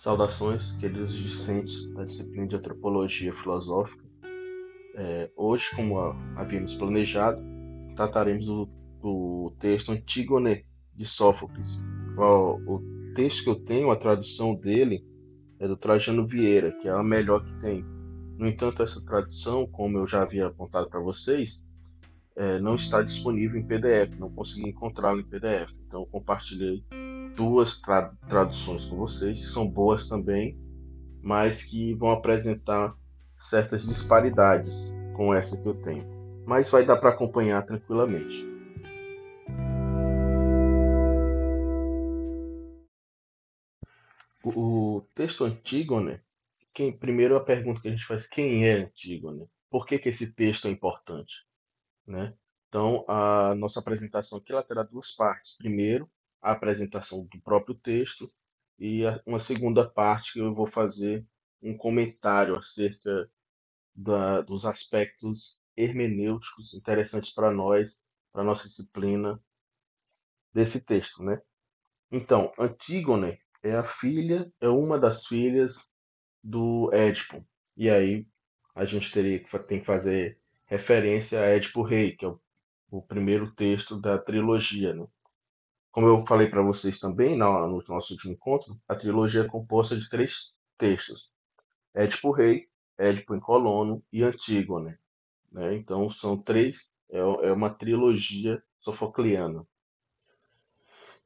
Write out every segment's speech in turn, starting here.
Saudações, queridos discentes da disciplina de Antropologia Filosófica. É, hoje, como havíamos planejado, trataremos do, texto Antígone de Sófocles. O, o, texto que eu tenho, a tradução dele, é do Trajano Vieira, que é a melhor que tem. No entanto, essa tradução, como eu já havia apontado para vocês, é, não está disponível em PDF, não consegui encontrá-lo em PDF. Então, compartilhei duas tra traduções com vocês, que são boas também, mas que vão apresentar certas disparidades com essa que eu tenho. Mas vai dar para acompanhar tranquilamente. O, texto Antígone, quem, primeiro a pergunta que a gente faz, quem é Antígone? Por que, que esse texto é importante? Né? Então, a nossa apresentação aqui ela terá duas partes. Primeiro, a apresentação do próprio texto e uma segunda parte que eu vou fazer um comentário acerca da, dos aspectos hermenêuticos interessantes para nós, para nossa disciplina desse texto, né? Então, Antígone é a filha, é uma das filhas do Édipo. E aí a gente teria que tem que fazer referência a Édipo Rei, que é o, o primeiro texto da trilogia, né? Como eu falei para vocês também no nosso último encontro, a trilogia é composta de três textos: Édipo Rei, Édipo em Colono e Antígone. Né? Então são três, é, é uma trilogia sofocliana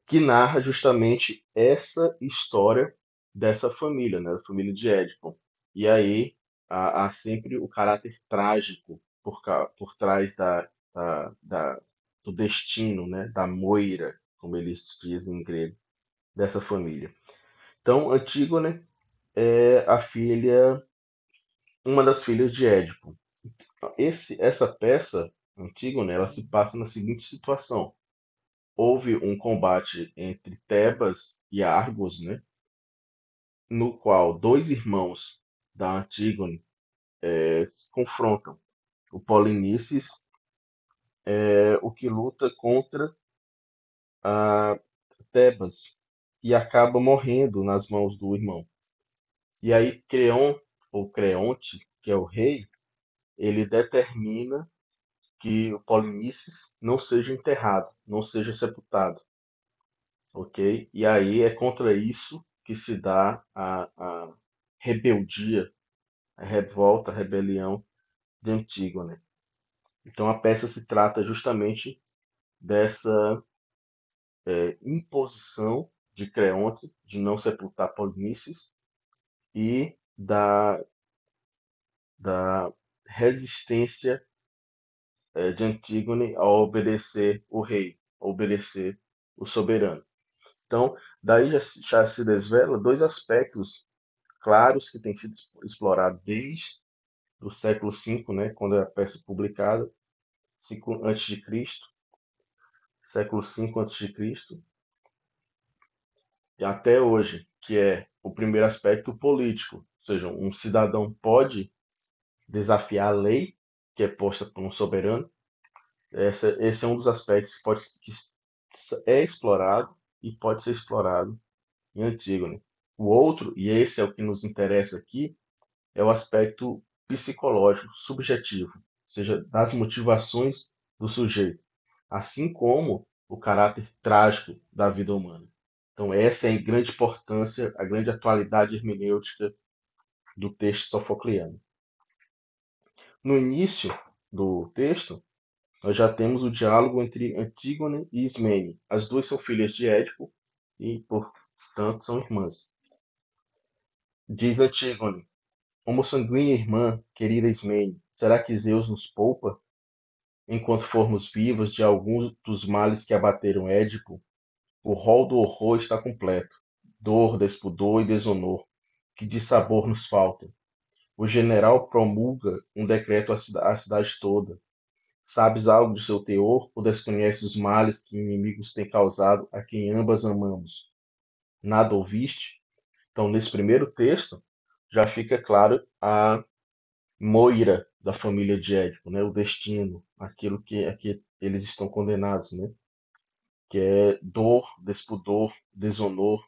que narra justamente essa história dessa família, né? da família de Édipo. E aí há, há sempre o caráter trágico por, por trás da, da, da, do destino, né? da moira como eles dizem em grego, dessa família. Então, Antígone é a filha, uma das filhas de Édipo. Esse, essa peça, Antígone, ela se passa na seguinte situação. Houve um combate entre Tebas e Argos, né? no qual dois irmãos da Antígone é, se confrontam. O Polinices é o que luta contra a Tebas e acaba morrendo nas mãos do irmão. E aí Creon, ou Creonte, que é o rei, ele determina que o Polinices não seja enterrado, não seja sepultado. Ok? E aí é contra isso que se dá a, a rebeldia, a revolta, a rebelião de Antígone. Então a peça se trata justamente dessa é, imposição de Creonte de não sepultar Polinices e da, da resistência é, de Antígone a obedecer o rei, a obedecer o soberano. Então, daí já, já se desvela dois aspectos claros que têm sido explorados desde o século V, né, quando a peça é publicada, antes de Cristo, século V a.C., e até hoje, que é o primeiro aspecto político, ou seja, um cidadão pode desafiar a lei que é posta por um soberano. Essa, esse é um dos aspectos que, pode, que é explorado e pode ser explorado em Antígone. O outro, e esse é o que nos interessa aqui, é o aspecto psicológico, subjetivo, ou seja, das motivações do sujeito assim como o caráter trágico da vida humana. Então, essa é a grande importância, a grande atualidade hermenêutica do texto sofocliano. No início do texto, nós já temos o diálogo entre Antígone e Ismene. As duas são filhas de Édipo e, portanto, são irmãs. Diz Antígone: Homo sanguínea irmã, querida Ismene, será que Zeus nos poupa enquanto formos vivos de alguns dos males que abateram Édipo, o rol do horror está completo. Dor, despudor e desonor, que de sabor nos faltam. O general promulga um decreto à cidade toda. Sabes algo de seu teor ou desconheces os males que inimigos têm causado a quem ambas amamos? Nada ouviste? Então, nesse primeiro texto, já fica claro a Moira da família de Édipo, né? O destino, aquilo que, a que eles estão condenados, né? Que é dor, despudor, desonor,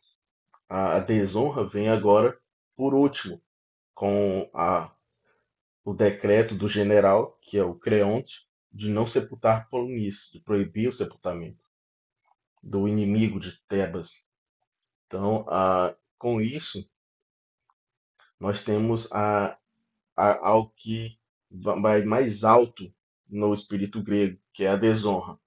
a desonra vem agora por último, com a, o decreto do general, que é o Creonte, de não sepultar Polonice, de proibir o sepultamento do inimigo de Tebas. Então, a, com isso, nós temos a, a, algo que vai mais alto no espírito grego, que é a desonra.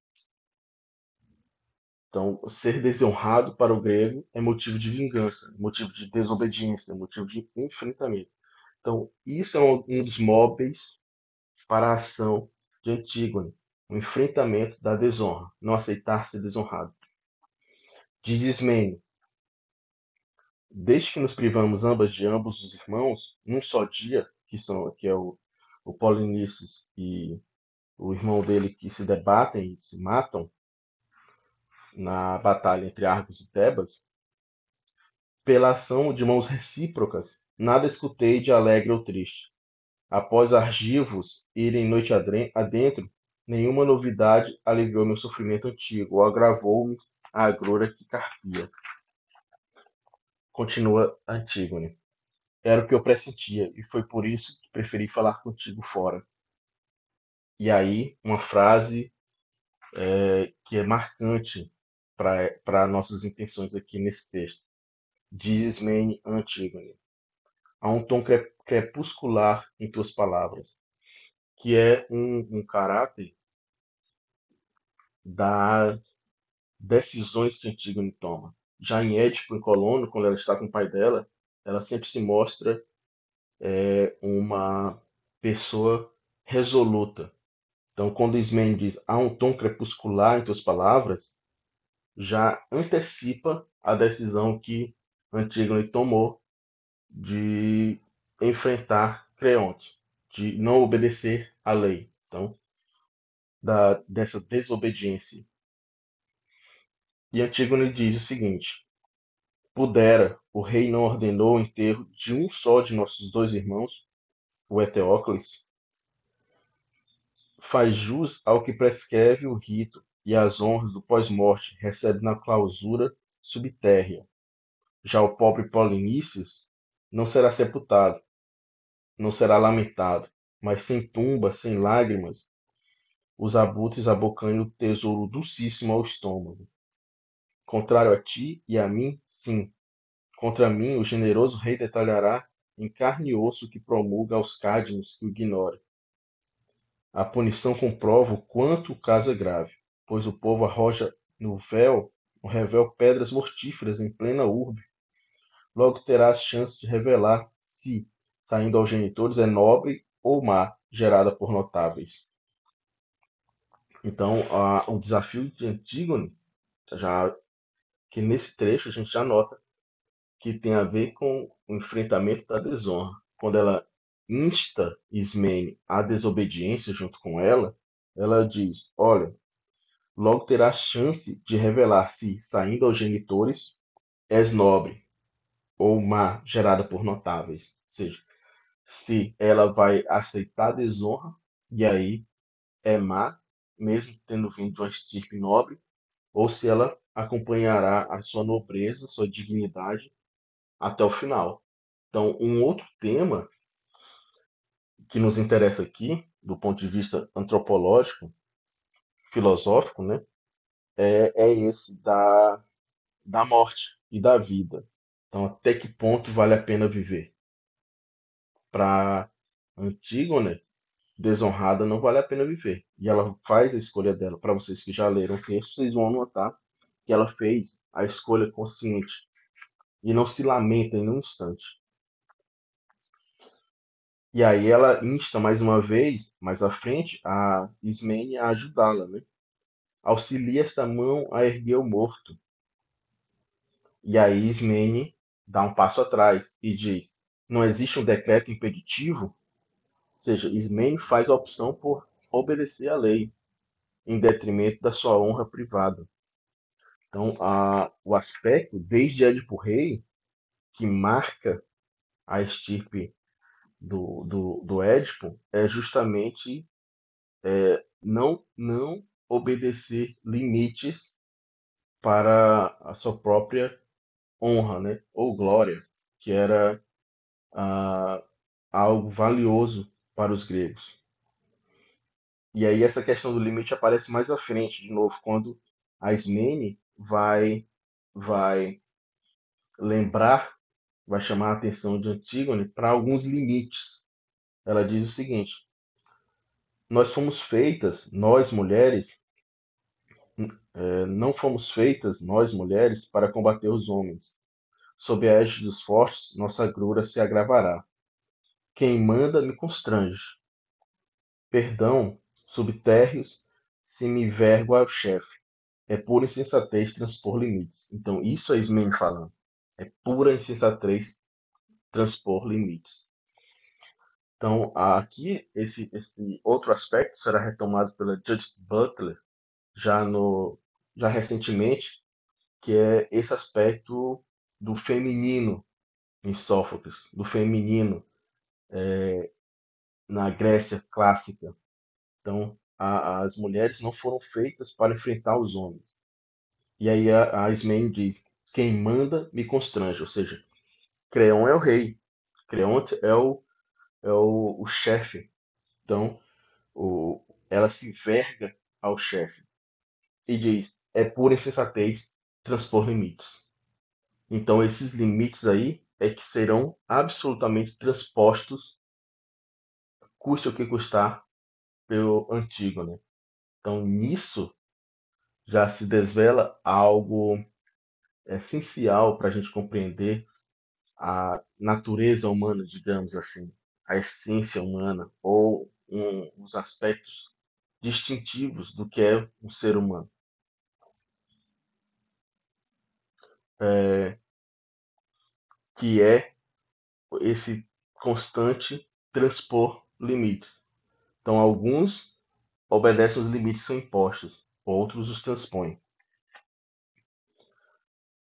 Então, ser desonrado para o grego é motivo de vingança, motivo de desobediência, motivo de enfrentamento. Então, isso é um, dos móveis para a ação de Antígone, o enfrentamento da desonra, não aceitar ser desonrado. Diz Ismênio, desde que nos privamos ambas de ambos os irmãos, num só dia, que são que é o, o Polinices e o irmão dele que se debatem e se matam na batalha entre Argos e Tebas, pela ação de mãos recíprocas, nada escutei de alegre ou triste. Após argivos irem noite adentro, nenhuma novidade aliviou meu sofrimento antigo ou agravou-me a agrura que carpia. Continua Antígone. Era o que eu pressentia, e foi por isso que preferi falar contigo fora. E aí, uma frase é, que é marcante para nossas intenções aqui nesse texto. Dizes me Antígone. Há um tom crepuscular em tuas palavras, que é um, um caráter das decisões que Antígone toma. Já em Édipo, em Colono, quando ela está com o pai dela, ela sempre se mostra é, uma pessoa resoluta. Então, quando Ismênio diz há um tom crepuscular em tuas palavras, já antecipa a decisão que Antígone tomou de enfrentar Creonte, de não obedecer à lei. Então, da, dessa desobediência. E Antígone diz o seguinte: Pudera, o rei não ordenou o enterro de um só de nossos dois irmãos, o Eteócles? Faz jus ao que prescreve o rito e as honras do pós-morte recebe na clausura subtérrea. Já o pobre Polinices não será sepultado, não será lamentado, mas sem tumba, sem lágrimas, os abutres abocanham o tesouro docíssimo ao estômago. Contrário a ti e a mim, sim. Contra mim, o generoso rei detalhará em carne e osso que promulga aos cádmicos que o ignora. A punição comprova o quanto o caso é grave, pois o povo arroja no véu, no revel pedras mortíferas em plena urbe. Logo terás chance de revelar se, saindo aos genitores, é nobre ou má, gerada por notáveis. Então, a, o desafio de Antígone, já que nesse trecho a gente já nota que tem a ver com o enfrentamento da desonra. Quando ela insta Ismene à desobediência junto com ela, ela diz: Olha, logo terá chance de revelar se, saindo aos genitores, és nobre ou má, gerada por notáveis. Ou seja, se ela vai aceitar desonra, e aí é má, mesmo tendo vindo de uma estirpe nobre, ou se ela acompanhará a sua nobreza, sua dignidade até o final. Então, um outro tema que nos interessa aqui, do ponto de vista antropológico, filosófico, né, é, é esse da, da morte e da vida. Então, até que ponto vale a pena viver? Para Antígone, desonrada não vale a pena viver. E ela faz a escolha dela. Para vocês que já leram o texto, vocês vão notar que ela fez a escolha consciente e não se lamenta em um instante. E aí ela insta mais uma vez, mais à frente, a Ismene a ajudá-la, né? Auxilia esta mão a erguer o morto. E aí Ismene dá um passo atrás e diz: não existe um decreto impeditivo ou seja, Ismene faz a opção por obedecer à lei, em detrimento da sua honra privada. Então, a, o aspecto, desde Édipo Rei, que marca a estirpe do, do, do Édipo, é justamente é, não, não obedecer limites para a sua própria honra, né? Ou glória, que era ah, algo valioso para os gregos. E aí essa questão do limite aparece mais à frente, de novo, quando a Ismene vai vai lembrar, vai chamar a atenção de Antígone para alguns limites. Ela diz o seguinte: Nós fomos feitas, nós mulheres, é, não fomos feitas, nós mulheres, para combater os homens. Sob a égide dos fortes, nossa agrura se agravará. Quem manda me constrange. Perdão, subtérreos, se me vergo ao chefe. É pura insensatez transpor limites. Então, isso é Ismene falando. É pura insensatez transpor limites. Então, aqui, esse, esse outro aspecto será retomado pela Judith Butler já, no, já recentemente, que é esse aspecto do feminino em Sófocles, do feminino é, na Grécia clássica. Então, a, as mulheres não foram feitas para enfrentar os homens. E aí a, a Ismene diz: quem manda me constrange, ou seja, Creon é o rei, Creonte é o, é o, o chefe. Então, o, ela se verga ao chefe e diz: é pura insensatez transpor limites. Então, esses limites aí é que serão absolutamente transpostos, custe o que custar, pelo Antígone. Né? Então, nisso já se desvela algo essencial para a gente compreender a natureza humana, digamos assim, a essência humana, ou um, os aspectos distintivos do que é um ser humano. É, que é esse constante transpor limites. Então, alguns obedecem aos limites que são impostos, outros os transpõem.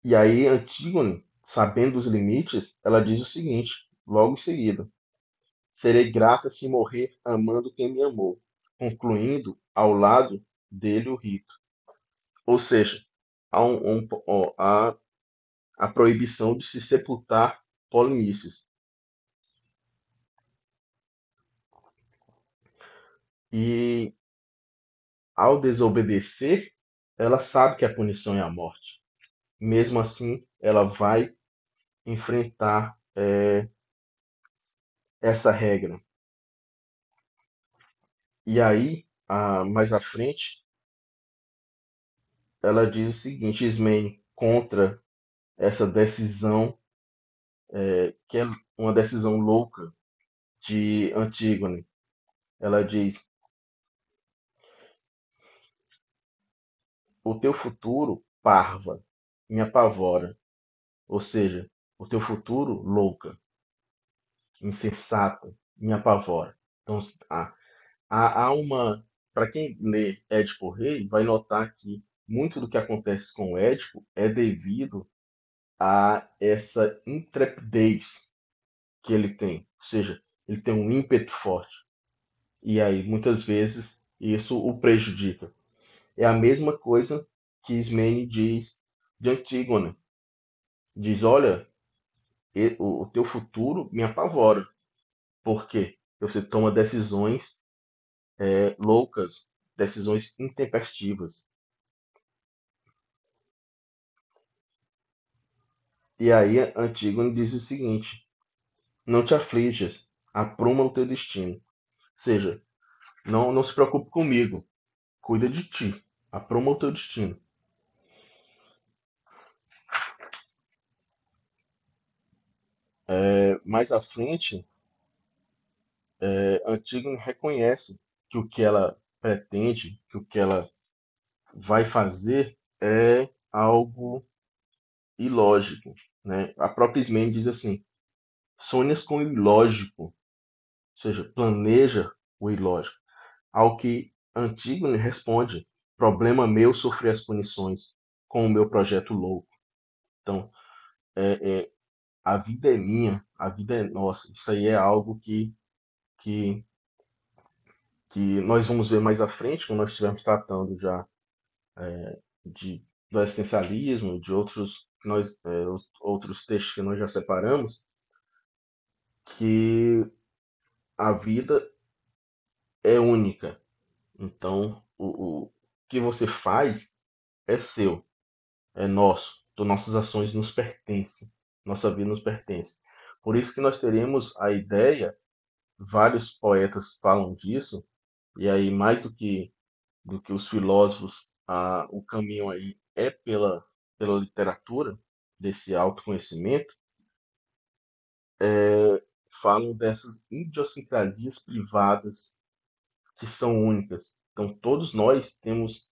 E aí, Antígone, sabendo os limites, ela diz o seguinte, logo em seguida: Serei grata se morrer amando quem me amou, concluindo ao lado dele o rito. Ou seja, há, um, um, há a proibição de se sepultar Polinices. E ao desobedecer, ela sabe que a punição é a morte. Mesmo assim, ela vai enfrentar é, essa regra. E aí, a, mais à frente, ela diz o seguinte: Ismene, contra essa decisão, é, que é uma decisão louca de Antígone. Ela diz: O teu futuro, parva, me apavora. Ou seja, o teu futuro, louca, insensata, me apavora. Então, há, há uma. Para quem lê Édipo Rei, vai notar que muito do que acontece com o Édipo é devido a essa intrepidez que ele tem. Ou seja, ele tem um ímpeto forte. E aí, muitas vezes, isso o prejudica. É a mesma coisa que Ismene diz de Antígona. Diz, olha, o teu futuro me apavora. Por quê? Você toma decisões é, loucas, decisões intempestivas. E aí Antígone diz o seguinte: Não te aflijas, apruma o teu destino. Ou seja, não, não se preocupe comigo, cuida de ti, apruma o teu destino. É, mais à frente, é, Antígone reconhece que o que ela pretende, que o que ela vai fazer é algo ilógico. Né? A própria Ismene diz assim: sonhas com o ilógico, ou seja, planeja o ilógico. Ao que Antígone responde: problema meu sofrer as punições com o meu projeto louco. Então, é, é, a vida é minha, a vida é nossa. Isso aí é algo que, que, que nós vamos ver mais à frente, quando nós estivermos tratando já é, de do existencialismo, de outros, nós, é, outros textos que nós já separamos, que a vida é única. Então, o, o que você faz é seu, é nosso. Então, nossas ações nos pertencem, nossa vida nos pertence. Por isso que nós teremos a ideia, vários poetas falam disso, e aí mais do que do que os filósofos, a, o caminho aí é pela pela literatura desse autoconhecimento, é, falam dessas idiosincrasias privadas que são únicas. Então, todos nós temos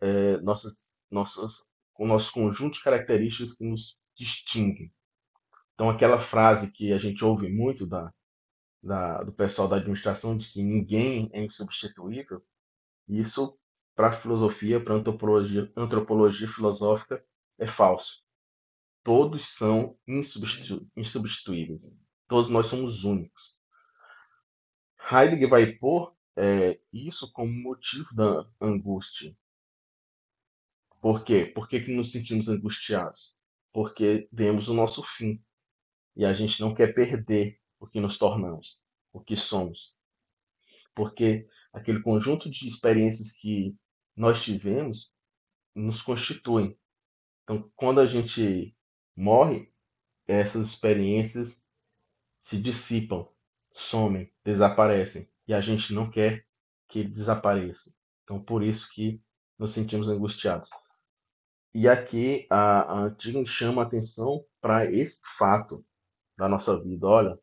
é, nossas, nossas, o nosso conjunto de características que nos distinguem. Então, aquela frase que a gente ouve muito da, da, do pessoal da administração de que ninguém é insubstituível, isso, para a filosofia, para a antropologia, antropologia filosófica, é falso. Todos são insubstitu insubstituíveis. Todos nós somos únicos. Heidegger vai pôr é, isso como motivo da angústia. Por quê? Por que, que nos sentimos angustiados? Porque vemos o nosso fim. E a gente não quer perder o que nos tornamos, o que somos. Porque aquele conjunto de experiências que nós tivemos nos constituem. Então, quando a gente morre, essas experiências se dissipam, somem, desaparecem. E a gente não quer que desapareça. Então, por isso que nos sentimos angustiados. E aqui a, a chama a atenção para esse fato da nossa vida. Olha,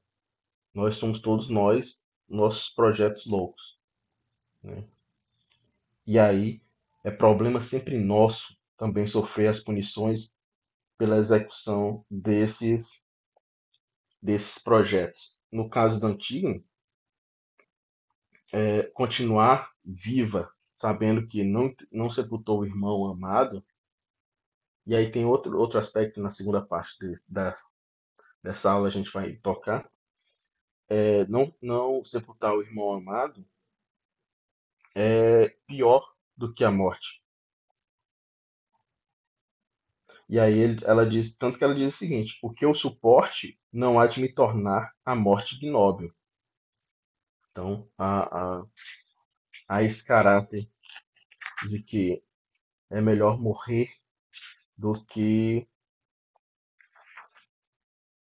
nós somos todos nós, nossos projetos loucos. Né? E aí é problema sempre nosso também sofrer as punições pela execução desses desses projetos. No caso da Antígona, é, continuar viva, sabendo que não, não sepultou o irmão amado. E aí tem outro, outro aspecto na segunda parte de, da, dessa aula a gente vai tocar. É, não, não sepultar o irmão amado é pior do que a morte. E aí ele, ela diz, tanto que ela diz o seguinte: porque o suporte não há de me tornar a morte ignóbil. Então, há, há, há esse caráter de que é melhor morrer do que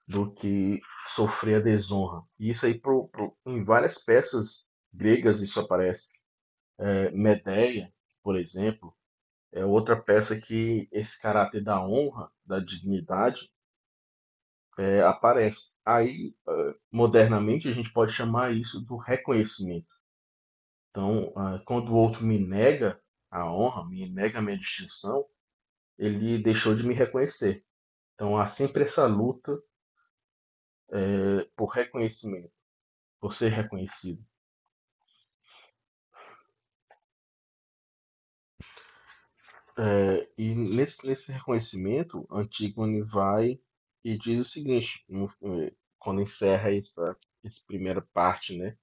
do que sofrer a desonra. E isso aí pro, pro, em várias peças gregas isso aparece. É, Medeia, por exemplo, é outra peça que esse caráter da honra, da dignidade, é, aparece. Aí, é, modernamente, a gente pode chamar isso do reconhecimento. Então, é, quando o outro me nega a honra, me nega a minha distinção, ele deixou de me reconhecer. Então, há sempre essa luta é, por reconhecimento, por ser reconhecido. É, e nesse, nesse reconhecimento, Antígone vai e diz o seguinte, é, quando encerra essa, essa primeira parte né,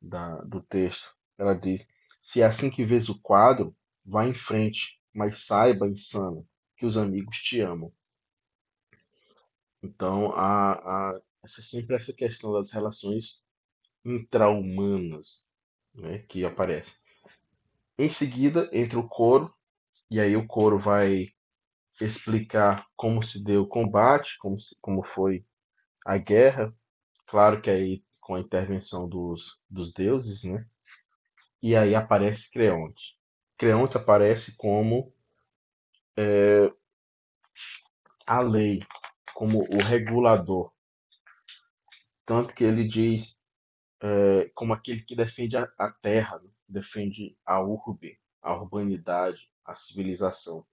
da, do texto, ela diz: Se é assim que vês o quadro, vá em frente, mas saiba, insano, que os amigos te amam. Então, a, a, essa, sempre essa questão das relações intra-humanas né, que aparece. Em seguida, entra o coro e aí o coro vai explicar como se deu o combate, como, se, como foi a guerra. Claro que aí com a intervenção dos, dos deuses, né? E aí aparece Creonte. Creonte aparece como é, a lei, como o regulador. Tanto que ele diz é, como aquele que defende a, a terra, defende a urbe, a urbanidade, a civilização.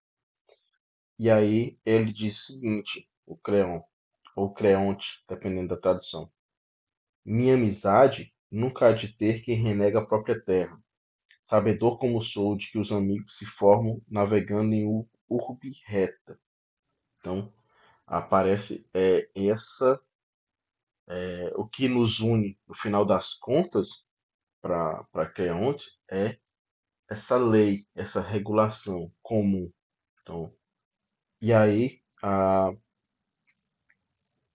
E aí ele diz o seguinte, o Creon, ou Creonte, dependendo da tradução. Minha amizade nunca há de ter quem renega a própria terra. Sabedor como sou de que os amigos se formam navegando em urbe reta. Então, aparece é, essa é, o que nos une no final das contas para Creonte é essa lei, essa regulação comum. Então, e aí, a,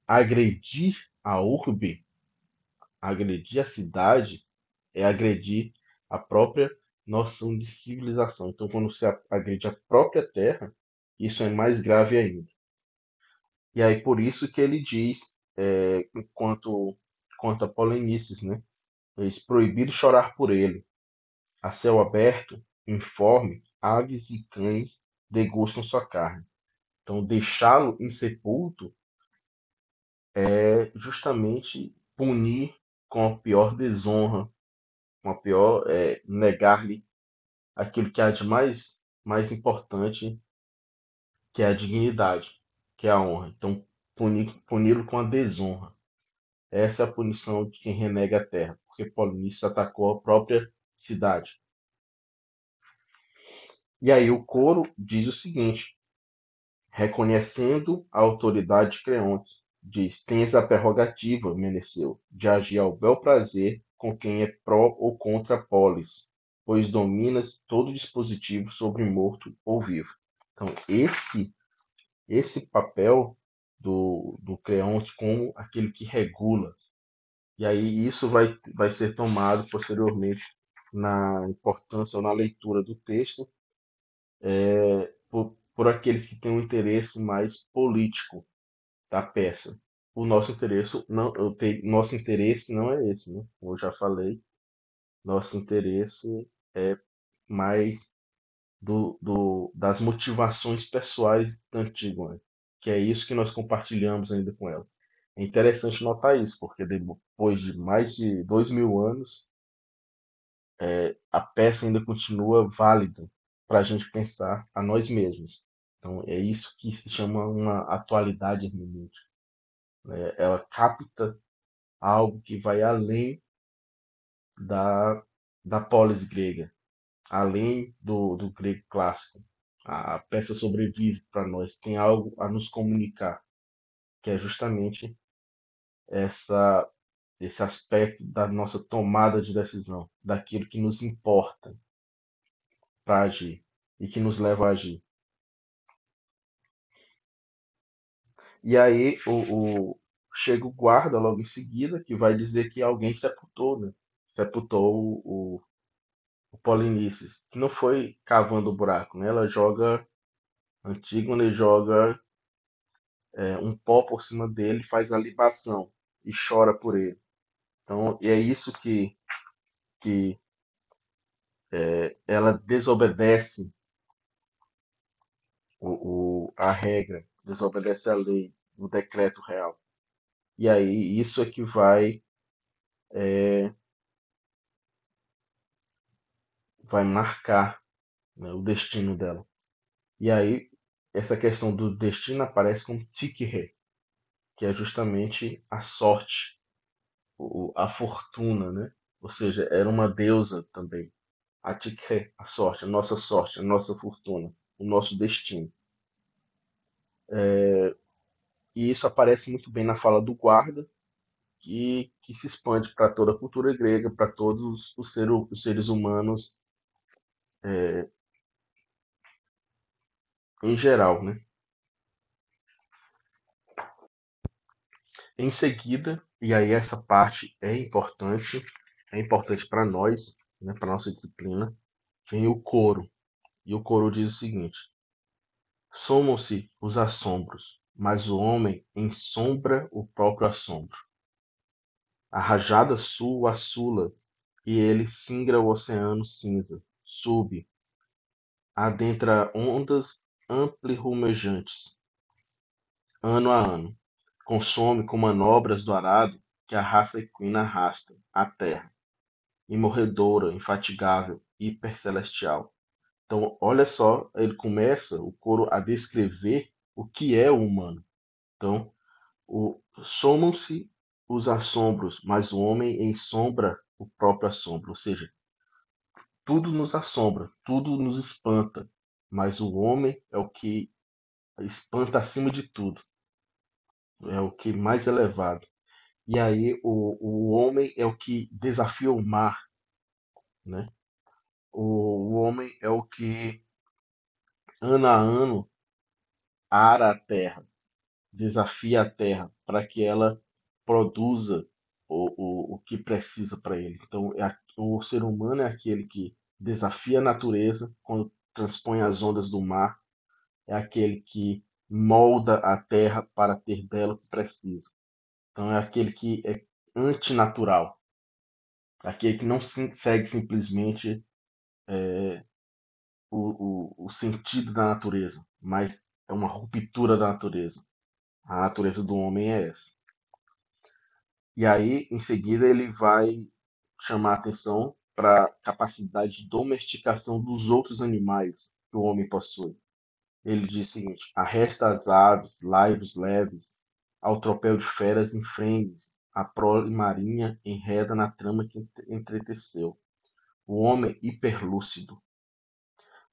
agredir a urbe, agredir a cidade, é agredir a própria noção de civilização. Então, quando você agride a própria terra, isso é mais grave ainda. E aí, por isso que ele diz, é, quanto, quanto a Polinices, né? Eles proibido chorar por ele. A céu aberto, informe, aves e cães degustam sua carne. Então, deixá-lo insepulto é justamente punir com a pior desonra, com a pior é, negar-lhe aquilo que há de mais, mais importante, que é a dignidade, que é a honra. Então, puni-lo com a desonra. Essa é a punição de quem renega a terra, porque Polinices atacou a própria cidade. E aí o coro diz o seguinte: reconhecendo a autoridade de Creonte, diz: Tens a prerrogativa, Meneceu, de agir ao bel prazer com quem é pró ou contra a polis, pois dominas todo dispositivo sobre morto ou vivo. Então, esse esse papel do, do Creonte como aquele que regula. E aí isso vai, vai ser tomado posteriormente na importância ou na leitura do texto é, por, por aqueles que têm um interesse mais político da peça. O nosso interesse não, te, nosso interesse não é esse, né? Como eu já falei, nosso interesse é mais do, do, das motivações pessoais da Antígona, que é isso que nós compartilhamos ainda com ela. É interessante notar isso, porque depois de mais de dois mil anos, é, a peça ainda continua válida para a gente pensar a nós mesmos. Então, é isso que se chama uma atualidade hermenêutica. Né? Ela capta algo que vai além da, da polis grega, além do, do grego clássico. A peça sobrevive para nós, tem algo a nos comunicar, que é justamente essa, esse aspecto da nossa tomada de decisão, daquilo que nos importa, para agir e que nos leva a agir. E aí o, o, chega o guarda logo em seguida que vai dizer que alguém sepultou, né? Sepultou o, o, o Polinices, que não foi cavando o buraco, né? Ela joga Antígone joga é, um pó por cima dele, faz a libação e chora por ele. Então, é isso que que é, ela desobedece o, o, a regra, desobedece a lei, o decreto real. E aí isso é que vai é, vai marcar né, o destino dela. E aí essa questão do destino aparece como tikhe, que é justamente a sorte, a fortuna, né? Ou seja, era uma deusa também a tikre, a sorte, a nossa sorte, a nossa fortuna, o nosso destino. É, e isso aparece muito bem na fala do guarda, que, que se expande para toda a cultura grega, para todos os, os, ser, os, seres humanos é, em geral. Né? Em seguida, e aí essa parte é importante, é importante para nós, né, para nossa disciplina, vem o coro. E o coro diz o seguinte: Somam-se os assombros, mas o homem ensombra o próprio assombro. A rajada sul assula, e ele singra o oceano cinza, sube, adentra ondas amplirrumejantes, ano a ano, consome com manobras do arado que a raça equina arrasta a terra imorredora, infatigável, hipercelestial. Então, olha só, ele começa o coro a descrever o que é o humano. Então, somam-se os assombros, mas o homem ensombra o próprio assombro, ou seja, tudo nos assombra, tudo nos espanta, mas o homem é o que espanta acima de tudo, é o que mais elevado. E aí o, o homem é o que desafia o mar, né? O, o homem é o que ano a ano, ara a terra, desafia a terra para que ela produza o, o, o que precisa para ele. Então, é, o ser humano é aquele que desafia a natureza quando transpõe as ondas do mar, é aquele que molda a terra para ter dela o que precisa. Então, é aquele que é antinatural, aquele que não segue simplesmente é, o, o, o sentido da natureza, mas é uma ruptura da natureza. A natureza do homem é essa. E aí, em seguida, ele vai chamar atenção para a capacidade de domesticação dos outros animais que o homem possui. Ele diz o seguinte: arresta as aves, laivos leves, ao tropel de feras enfrengues, a prole marinha enreda na trama que entreteceu. O homem hiperlúcido,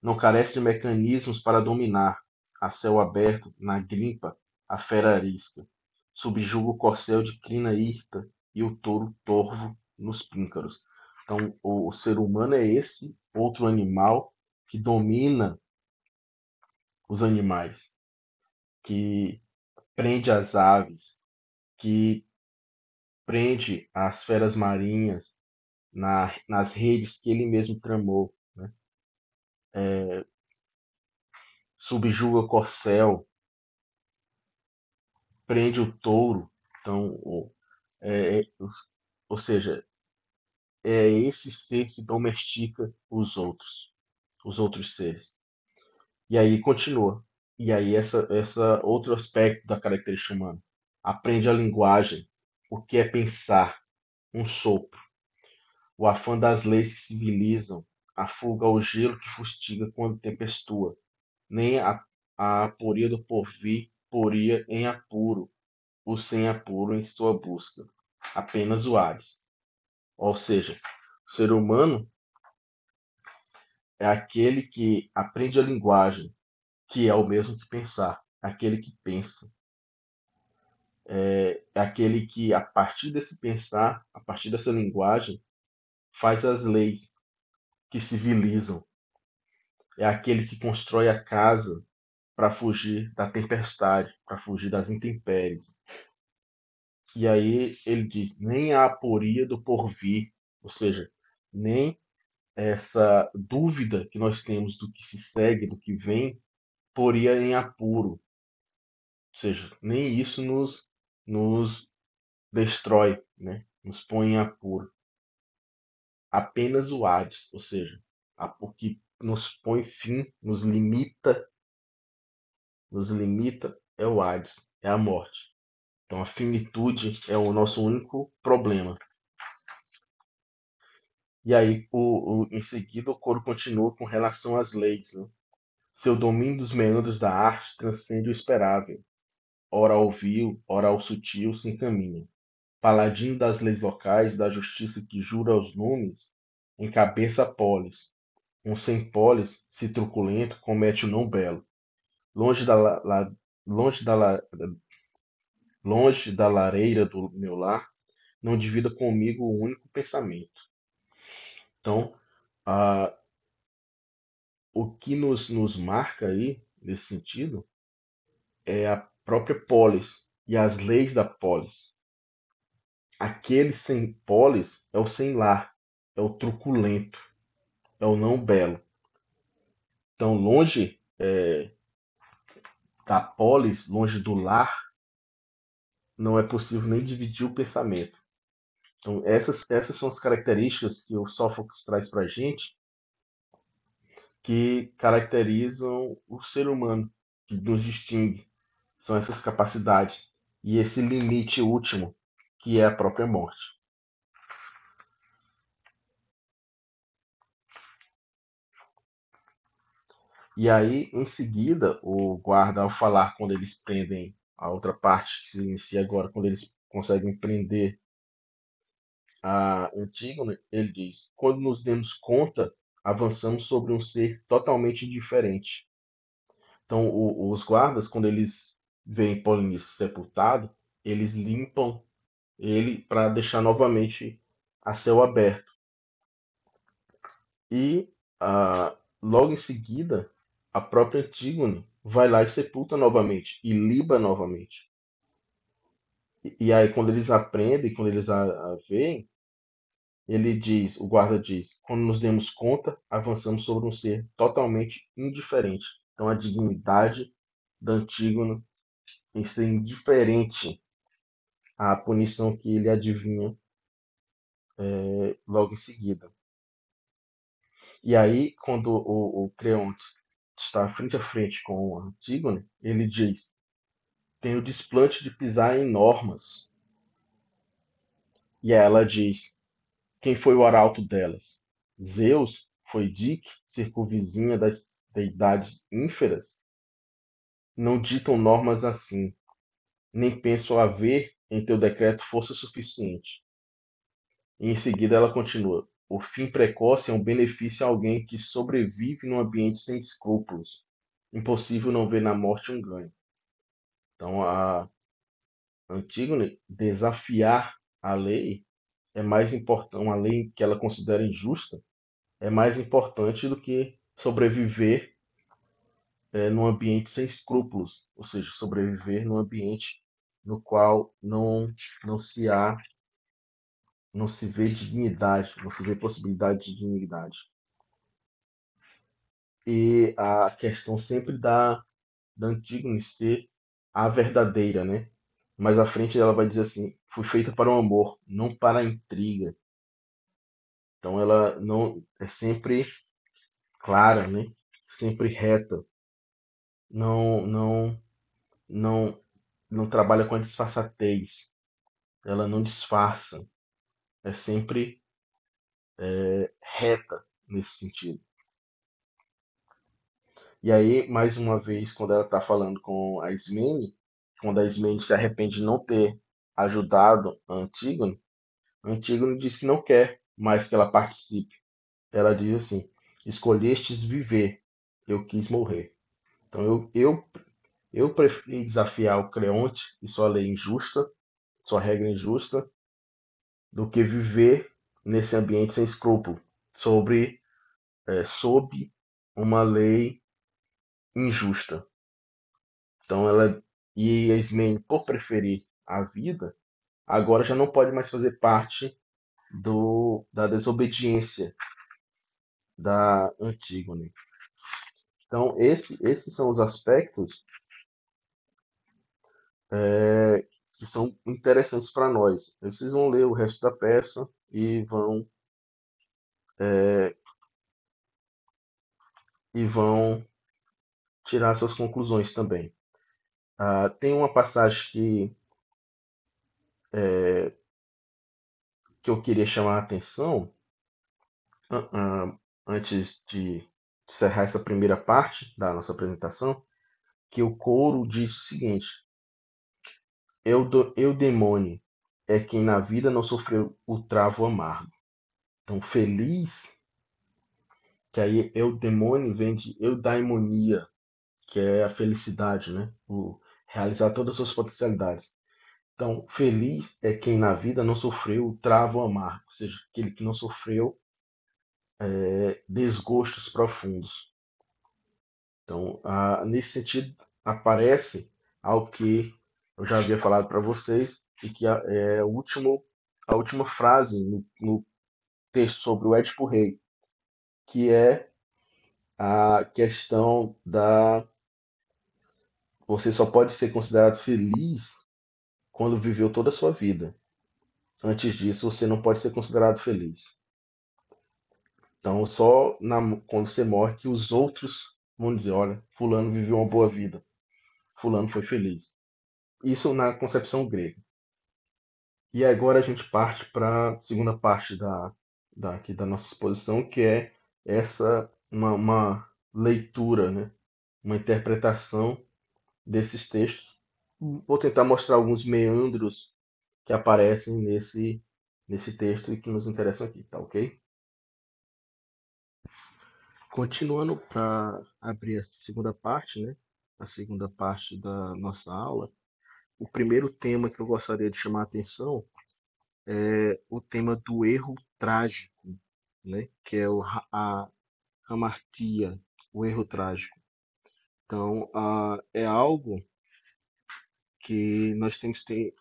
não carece de mecanismos para dominar, a céu aberto, na grimpa, a fera arisca. Subjuga o corcel de crina hirta e o touro torvo nos píncaros. Então, o, o ser humano é esse outro animal que domina os animais, que prende as aves, que prende as feras marinhas na, nas redes que ele mesmo tramou é, subjuga o corcel, prende o touro. Então, é, é, ou seja, é esse ser que domestica os outros, os outros seres. E aí continua. E aí essa, essa outro aspecto da característica humana. Aprende a linguagem, o que é pensar, um sopro. O afã das leis que civilizam, a fuga ao gelo que fustiga quando tempestua, nem a, a aporia do porvir poria em apuro, o sem apuro em sua busca, apenas o Ares. Ou seja, o ser humano é aquele que aprende a linguagem, que é o mesmo que pensar, aquele que pensa. É, é aquele que, a partir desse pensar, a partir dessa linguagem, faz as leis, que civilizam. É aquele que constrói a casa para fugir da tempestade, para fugir das intempéries. E aí ele diz: nem a aporia do porvir, ou seja, nem essa dúvida que nós temos do que se segue, do que vem, poria em apuro. Ou seja, nem isso nos, nos destrói, né? nos põe em apuro apenas o Hades, ou seja, o que nos põe fim, nos limita, nos limita é o Hades, é a morte. Então a finitude é o nosso único problema. E aí, o, o, em seguida, o coro continua com relação às leis. Né? Seu domínio dos meandros da arte transcende o esperável. Ora ao vil, ora ao sutil se encaminha paladino das leis locais, da justiça que jura aos numes, encabeça polis. Um sem polis, se truculento, comete o não belo. Longe da, la, longe da, la, longe da lareira do meu lar, não divida comigo o único pensamento. Então, o que nos, nos marca aí, nesse sentido, é a própria polis e as leis da polis. Aquele sem polis é o sem lar, é o truculento, é o não belo. Então, longe é, da polis, longe do lar, não é possível nem dividir o pensamento. Então, essas, essas são as características que o Sófocles traz para a gente, que caracterizam o ser humano, que nos distingue. São essas capacidades e esse limite último que é a própria morte. E aí, em seguida, o guarda, ao falar quando eles prendem a outra parte que se inicia agora, quando eles conseguem prender a Antígona, ele diz: Quando nos demos conta, avançamos sobre um ser totalmente diferente. Então, o, os guardas, quando eles veem Polinices sepultado, eles limpam ele para deixar novamente a céu aberto. E ah, logo em seguida, a própria Antígone vai lá e sepulta novamente, e liba novamente. E, e aí, quando eles aprendem, quando eles a, a veem, ele diz, o guarda diz, quando nos demos conta, avançamos sobre um ser totalmente indiferente. Então, a dignidade da Antígona em ser indiferente à punição que ele adivinha é, logo em seguida. E aí, quando o, o Creonte está frente a frente com Antígone, ele diz: tem o desplante de pisar em normas. E ela diz: quem foi o arauto delas? Zeus? Foi Dick, circunvizinha das deidades ínferas? Não ditam normas assim, nem penso haver em teu decreto força suficiente. E em seguida ela continua: o fim precoce é um benefício a alguém que sobrevive num ambiente sem escrúpulos. Impossível não ver na morte um ganho. Então, a Antígone desafiar a lei é mais importante, uma lei que ela considera injusta, é mais importante do que sobreviver é, num ambiente sem escrúpulos, ou seja, sobreviver num ambiente no qual não, não se há, não se vê dignidade, não se vê possibilidade de dignidade. E a questão sempre da, da Antígone ser a verdadeira, né? Mais à frente ela vai dizer assim: fui feita para o amor, não para a intriga. Então ela não é sempre clara, né? Sempre reta. Não, não, não, não trabalha com a disfarçatez. Ela não disfarça. É sempre é, reta nesse sentido. E aí, mais uma vez, quando ela está falando com a Ismene, quando a Ismene se arrepende de não ter ajudado a Antígone, a Antígone diz que não quer mais que ela participe. Ela diz assim: Escolhestes viver, eu quis morrer. Então eu, eu, eu preferi desafiar o Creonte e sua lei injusta, sua regra injusta, do que viver nesse ambiente sem escrúpulo, sobre, é, sob uma lei injusta. Então ela e Ismene, por preferir a vida, agora já não pode mais fazer parte do, da desobediência da Antígone. Então, esse, esses são os aspectos é, que são interessantes para nós. Vocês vão ler o resto da peça e vão é, e vão tirar suas conclusões também. Uh, tem uma passagem que, é, que eu queria chamar a atenção uh, uh, antes de encerrar essa primeira parte da nossa apresentação, que o coro diz o seguinte: Eu, eu demônio é quem na vida não sofreu o travo amargo. Então, feliz, que aí eu demônio vem de eudaimonia, que é a felicidade, né? O, realizar todas as suas potencialidades. Então, feliz é quem na vida não sofreu o travo amargo, ou seja, aquele que não sofreu é, desgostos profundos. Então, a, nesse sentido, aparece algo que eu já havia falado para vocês e que é, o último, a última frase no, no texto sobre o Édipo Rei, que é a questão da você só pode ser considerado feliz quando viveu toda a sua vida. Antes disso, você não pode ser considerado feliz. Então, só na, quando você morre que os outros vão dizer: olha, Fulano viveu uma boa vida. Fulano foi feliz. Isso na concepção grega. E agora a gente parte para a segunda parte da, da, aqui da nossa exposição, que é essa uma, uma leitura, né? uma interpretação desses textos. Vou tentar mostrar alguns meandros que aparecem nesse, nesse texto e que nos interessam aqui, tá ok? Continuando para abrir a segunda parte, né? A segunda parte da nossa aula. O primeiro tema que eu gostaria de chamar a atenção é o tema do erro trágico, né? Que é o, a hamartia, o erro trágico. Então, uh, é algo que nós temos que ter,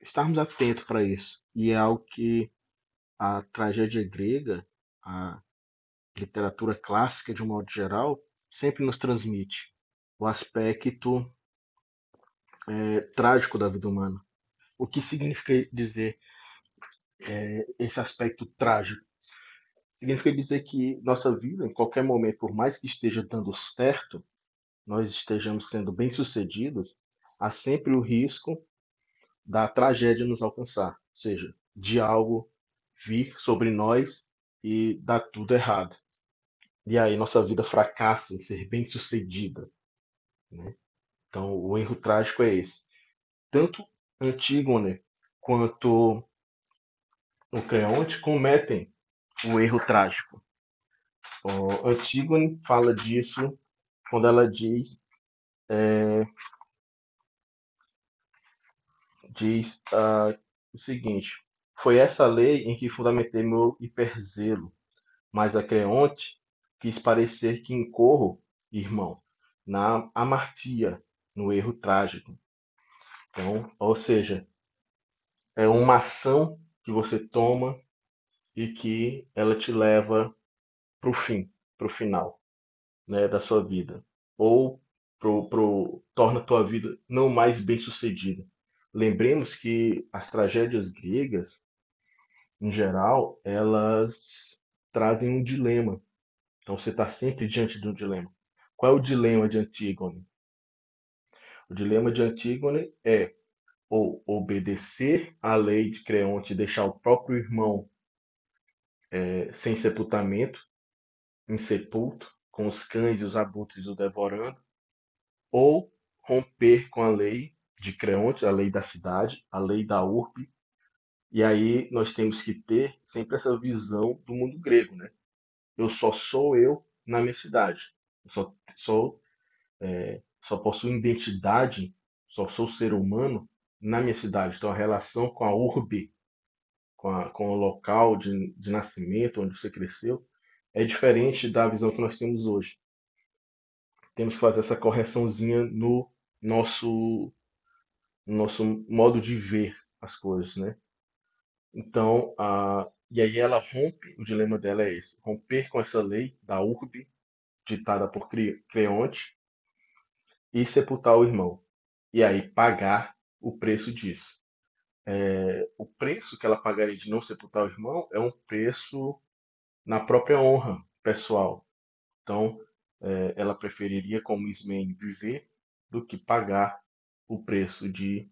estarmos atentos para isso. E é algo que a tragédia grega, a literatura clássica de um modo geral, sempre nos transmite o aspecto é, trágico da vida humana. O que significa dizer é, esse aspecto trágico? Significa dizer que nossa vida, em qualquer momento, por mais que esteja dando certo, nós estejamos sendo bem-sucedidos, há sempre o risco da tragédia nos alcançar, ou seja, de algo vir sobre nós e dar tudo errado. E aí nossa vida fracassa em ser bem-sucedida. Né? Então o erro trágico é esse. Tanto Antígone quanto o Creonte cometem o erro trágico. O Antígone fala disso quando ela diz é, diz uh, o seguinte: Foi essa lei em que fundamentei meu hiperzelo, mas a Creonte quis parecer que incorro, irmão, na amartia, no erro trágico. Então, ou seja, é uma ação que você toma e que ela te leva para o fim, para o final né, da sua vida. Ou pro, pro, torna a tua vida não mais bem sucedida. Lembremos que as tragédias gregas, em geral, elas trazem um dilema. Então você está sempre diante de um dilema. Qual é o dilema de Antígone? O dilema de Antígone é ou obedecer à lei de Creonte e deixar o próprio irmão é, sem sepultamento, insepulto, com os cães e os abutres o devorando, ou romper com a lei de Creonte, a lei da cidade, a lei da urbe. E aí nós temos que ter sempre essa visão do mundo grego, né? Eu só sou eu na minha cidade. Eu só sou é, só possuo identidade, só sou ser humano na minha cidade. Então a relação com a urbe, com, a, com o local de, de nascimento, onde você cresceu, é diferente da visão que nós temos hoje. Temos que fazer essa correçãozinha no nosso nosso modo de ver as coisas, né? Então, a, e aí ela rompe, o dilema dela é esse, romper com essa lei da urbe, ditada por Creonte, e sepultar o irmão. E aí pagar o preço disso. É, o preço que ela pagaria de não sepultar o irmão é um preço na própria honra pessoal. Então, é, ela preferiria, como Ismene, viver do que pagar o preço de,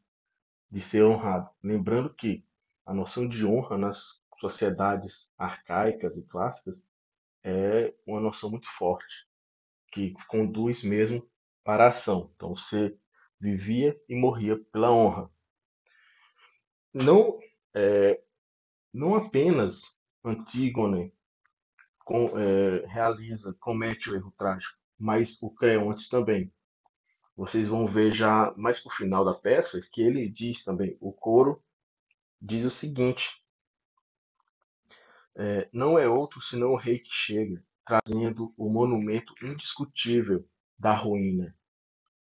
de ser honrado. Lembrando que a noção de honra nas sociedades arcaicas e clássicas é uma noção muito forte, que conduz mesmo para a ação. Então você vivia e morria pela honra. Não, é, não apenas Antígone com, é, realiza, comete o erro trágico, mas o Creonte também vocês vão ver já mais pro final da peça que ele diz também, o coro diz o seguinte: é, não é outro senão o rei que chega, trazendo o monumento indiscutível da ruína.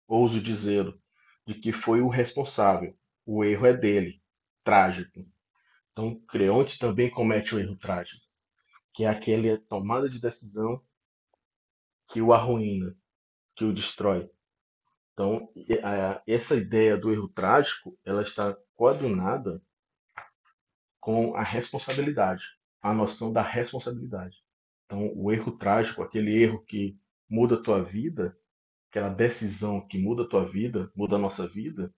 Ouso dizê-lo, de que foi o responsável. O erro é dele, trágico. Então, Creonte também comete o erro trágico, que é aquela tomada de decisão que o arruína, que o destrói. Então, essa ideia do erro trágico, ela está coadunada com a responsabilidade, a noção da responsabilidade. Então, o erro trágico, aquele erro que muda a tua vida, aquela decisão que muda a tua vida, muda a nossa vida,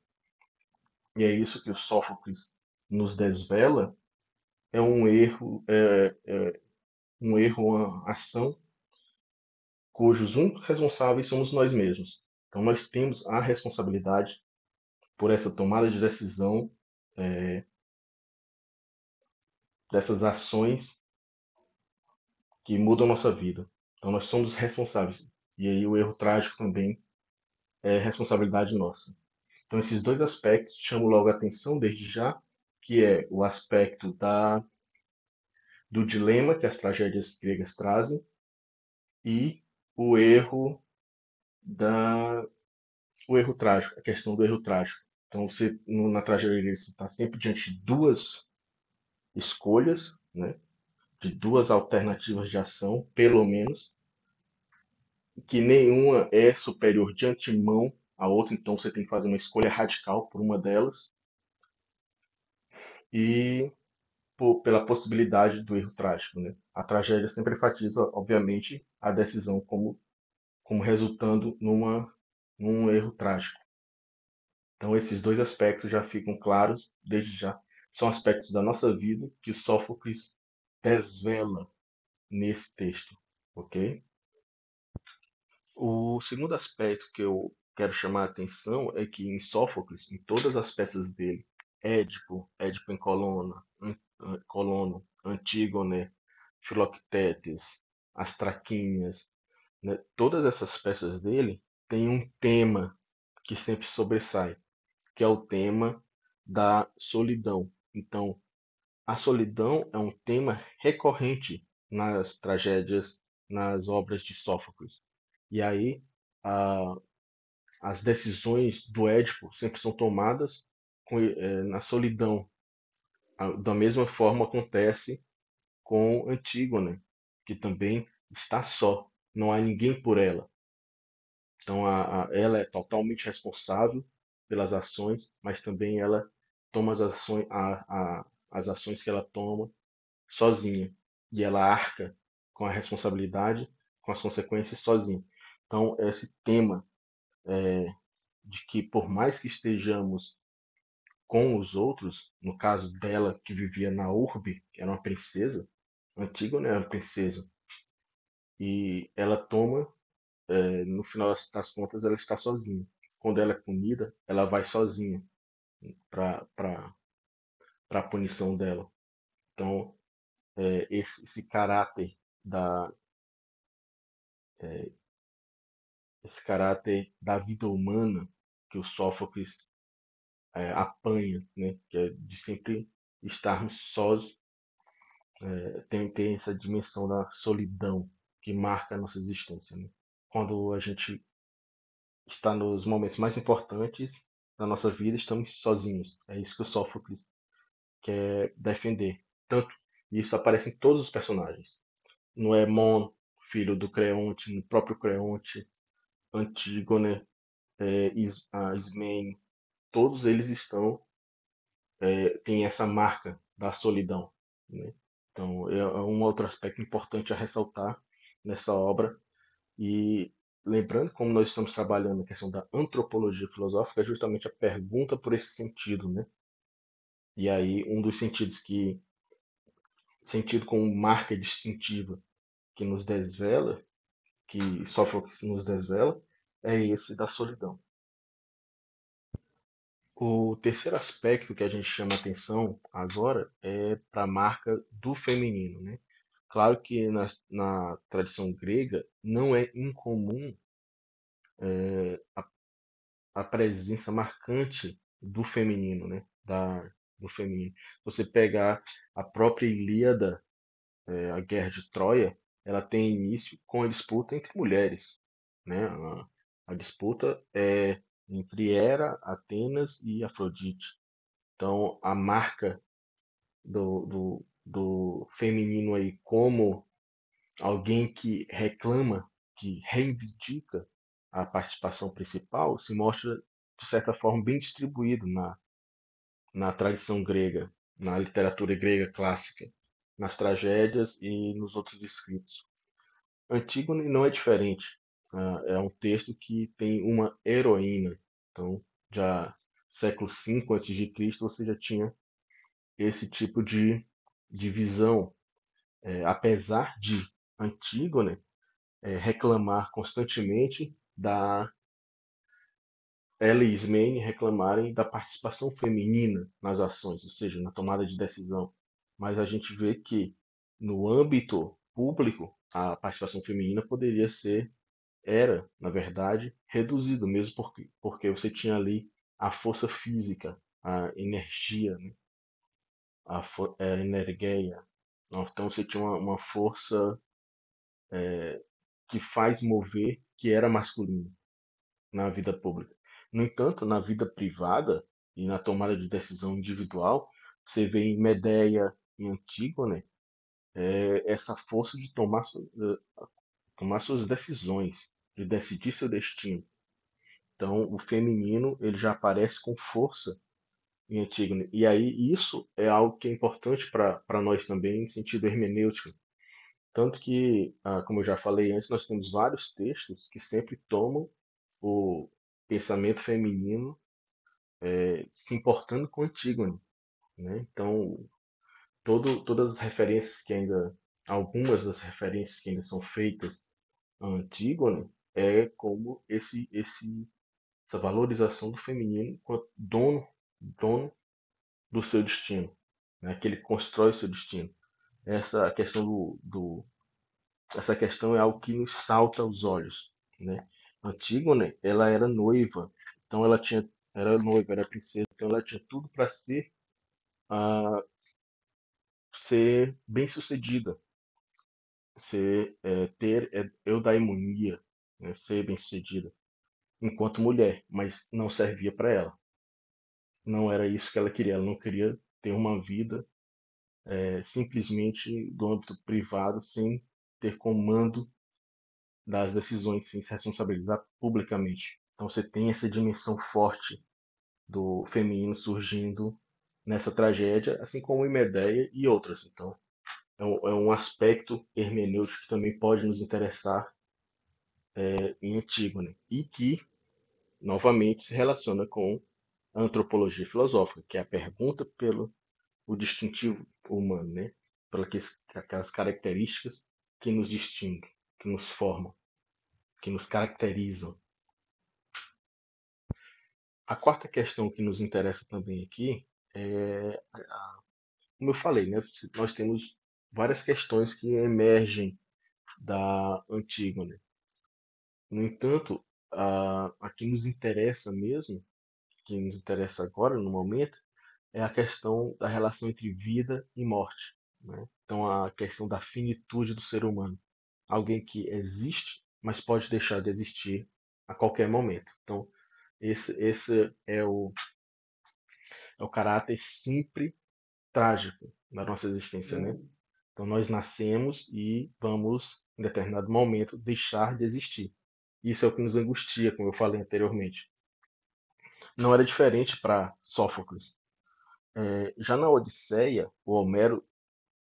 e é isso que o Sófocles nos desvela, é um erro, é, é um erro, uma ação cujos únicos responsáveis somos nós mesmos. Então nós temos a responsabilidade por essa tomada de decisão, é, dessas ações que mudam nossa vida. Então nós somos responsáveis. E aí o erro trágico também é responsabilidade nossa. Então esses dois aspectos chamam logo a atenção desde já, que é o aspecto da do dilema que as tragédias gregas trazem e o erro da o erro trágico, a questão do erro trágico. Então, você, na tragédia, você está sempre diante de duas escolhas, né? de duas alternativas de ação, pelo menos, que nenhuma é superior de antemão à outra, então você tem que fazer uma escolha radical por uma delas. E por, pela possibilidade do erro trágico. Né? A tragédia sempre enfatiza, obviamente, a decisão como, como resultando numa, num erro trágico. Então, esses dois aspectos já ficam claros desde já. São aspectos da nossa vida que Sófocles desvela nesse texto, ok? O segundo aspecto que eu quero chamar a atenção é que em Sófocles, em todas as peças dele, Édipo, Édipo em Colona, Colono, Antígone, Filoctetes, as Traquinhas, né? todas essas peças dele têm um tema que sempre sobressai, que é o tema da solidão. Então, a solidão é um tema recorrente nas tragédias, nas obras de Sófocles. E aí, a, as decisões do Édipo sempre são tomadas com, é, na solidão, da mesma forma acontece com Antígona, que também está só, não há ninguém por ela. Então a, a, ela é totalmente responsável pelas ações, mas também ela toma as ações, a, as ações que ela toma sozinha e ela arca com a responsabilidade, com as consequências sozinha. Então esse tema é, de que por mais que estejamos com os outros, no caso dela que vivia na urbe, era uma princesa, Antígona era uma princesa, e ela toma, é, no final das contas, ela está sozinha. Quando ela é punida, ela vai sozinha para a punição dela. Então, é, esse, esse, caráter da é, esse caráter da vida humana que o Sófocles é, apanha, né? que é de sempre estarmos sós, é, tem, tem essa dimensão da solidão que marca a nossa existência. Né? Quando a gente está nos momentos mais importantes da nossa vida, estamos sozinhos. É isso que o Sófocles quer defender. Tanto isso aparece em todos os personagens. No Emon, filho do Creonte, no próprio Creonte, Antígone, é, Is, a Ismene, todos eles estão é, têm essa marca da solidão. Né? Então é, é um outro aspecto importante a ressaltar nessa obra e lembrando como nós estamos trabalhando a questão da antropologia filosófica é justamente a pergunta por esse sentido, né? E aí um dos sentidos que sentido como marca distintiva que nos desvela, que Sófocles nos desvela, é esse da solidão. O terceiro aspecto que a gente chama atenção agora é para a marca do feminino. Né? Claro que na, na tradição grega não é incomum é, a, a, presença marcante do feminino, né? da, do feminino. Você pegar a própria Ilíada, é, a Guerra de Troia, ela tem início com a disputa entre mulheres. Né? A, a disputa é entre Hera, Atenas e Afrodite. Então, a marca do, do, do feminino aí como alguém que reclama, que reivindica a participação principal, se mostra, de certa forma, bem distribuído na, na tradição grega, na literatura grega clássica, nas tragédias e nos outros escritos. Antígone não é diferente. Uh, é um texto que tem uma heroína. Então, já século V a.C., você já tinha esse tipo de, de visão. É, apesar de Antígone é, reclamar constantemente da ela e Ismene reclamarem da participação feminina nas ações, ou seja, na tomada de decisão. Mas a gente vê que no âmbito público a participação feminina poderia ser era, na verdade, reduzido, mesmo porque, porque você tinha ali a força física, a energia, né? a, a é, energia. Então você tinha uma, uma força é, que faz mover que era masculina. na vida pública. No entanto, na vida privada e na tomada de decisão individual, você vê em Medeia e Antígone é, essa força de tomar, tomar suas decisões, de decidir seu destino. Então, o feminino ele já aparece com força em Antígone. E aí, isso é algo que é importante para nós também, em sentido hermenêutico. Tanto que, ah, como eu já falei antes, nós temos vários textos que sempre tomam o pensamento feminino é, se importando com Antígone. Né? Então, todo, todas as referências que ainda, algumas das referências que ainda são feitas a Antígone, é como esse, esse, essa valorização do feminino enquanto dono, dono do seu destino, né? que ele constrói seu destino. Essa questão do, do, essa questão é algo que nos salta aos olhos, né? Antígone, ela era noiva, então ela tinha era noiva, era princesa, então ela tinha tudo para ser uh, ser bem sucedida, ser é, ter é, eudaimonia, né, ser bem sucedida enquanto mulher, mas não servia para ela. Não era isso que ela queria. Ela não queria ter uma vida é, simplesmente do âmbito privado, sem ter comando das decisões, sem se responsabilizar publicamente. Então você tem essa dimensão forte do feminino surgindo nessa tragédia, assim como em e outras. Então é um, é um aspecto hermenêutico que também pode nos interessar é, em Antígone e que novamente se relaciona com a antropologia filosófica, que é a pergunta pelo o distintivo humano, né? Pelas aquelas características que nos distinguem, que nos formam, que nos caracterizam. A quarta questão que nos interessa também aqui é, como eu falei, né, nós temos várias questões que emergem da Antígone. No entanto, a, a que nos interessa mesmo, que nos interessa agora, no momento, é a questão da relação entre vida e morte. Né? Então, a questão da finitude do ser humano. Alguém que existe, mas pode deixar de existir a qualquer momento. Então, esse, esse é, o, é o caráter sempre trágico da nossa existência. Né? Então, nós nascemos e vamos, em determinado momento, deixar de existir. Isso é o que nos angustia, como eu falei anteriormente. Não era diferente para Sófocles. É, já na Odisseia, o Homero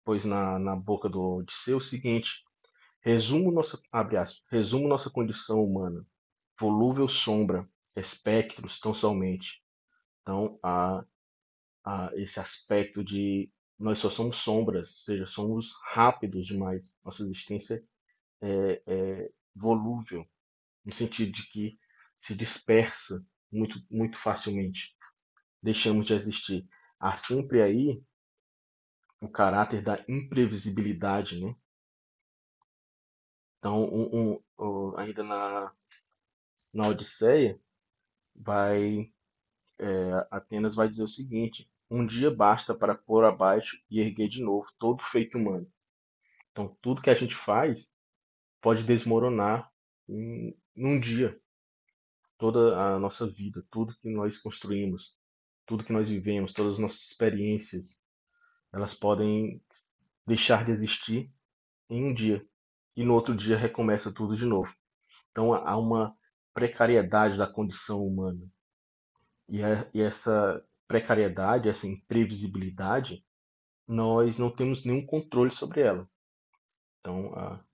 pôs na, na boca do Odisseu o seguinte: resumo nossa, abre aspas, resumo nossa condição humana, volúvel sombra, espectros tão somente. Então, há, há esse aspecto de nós só somos sombras, ou seja, somos rápidos demais. Nossa existência é, é volúvel, no sentido de que se dispersa muito, muito facilmente. Deixamos de existir há sempre aí o caráter da imprevisibilidade, né? Então, um, um, ainda na, na Odisseia, vai é, Atenas vai dizer o seguinte: um dia basta para pôr abaixo e erguer de novo todo o feito humano. Então, tudo que a gente faz pode desmoronar em, em um dia. Toda a nossa vida, tudo que nós construímos, tudo que nós vivemos, todas as nossas experiências, elas podem deixar de existir em um dia e no outro dia recomeça tudo de novo. Então há uma precariedade da condição humana e, é, e essa precariedade, essa imprevisibilidade, nós não temos nenhum controle sobre ela. Então a,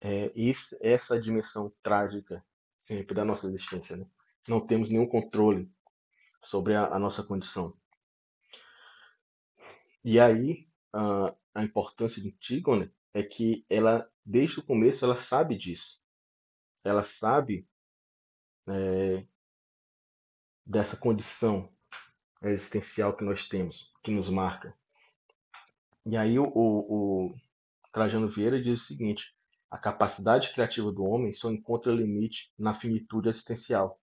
é esse, essa dimensão trágica sempre da nossa existência. Né? Não temos nenhum controle sobre a, a nossa condição. E aí, a, a importância de Antígone é que ela, desde o começo, ela sabe disso. Ela sabe é, dessa condição existencial que nós temos, que nos marca. E aí o, o, o Trajano Vieira diz o seguinte: a capacidade criativa do homem só encontra limite na finitude existencial.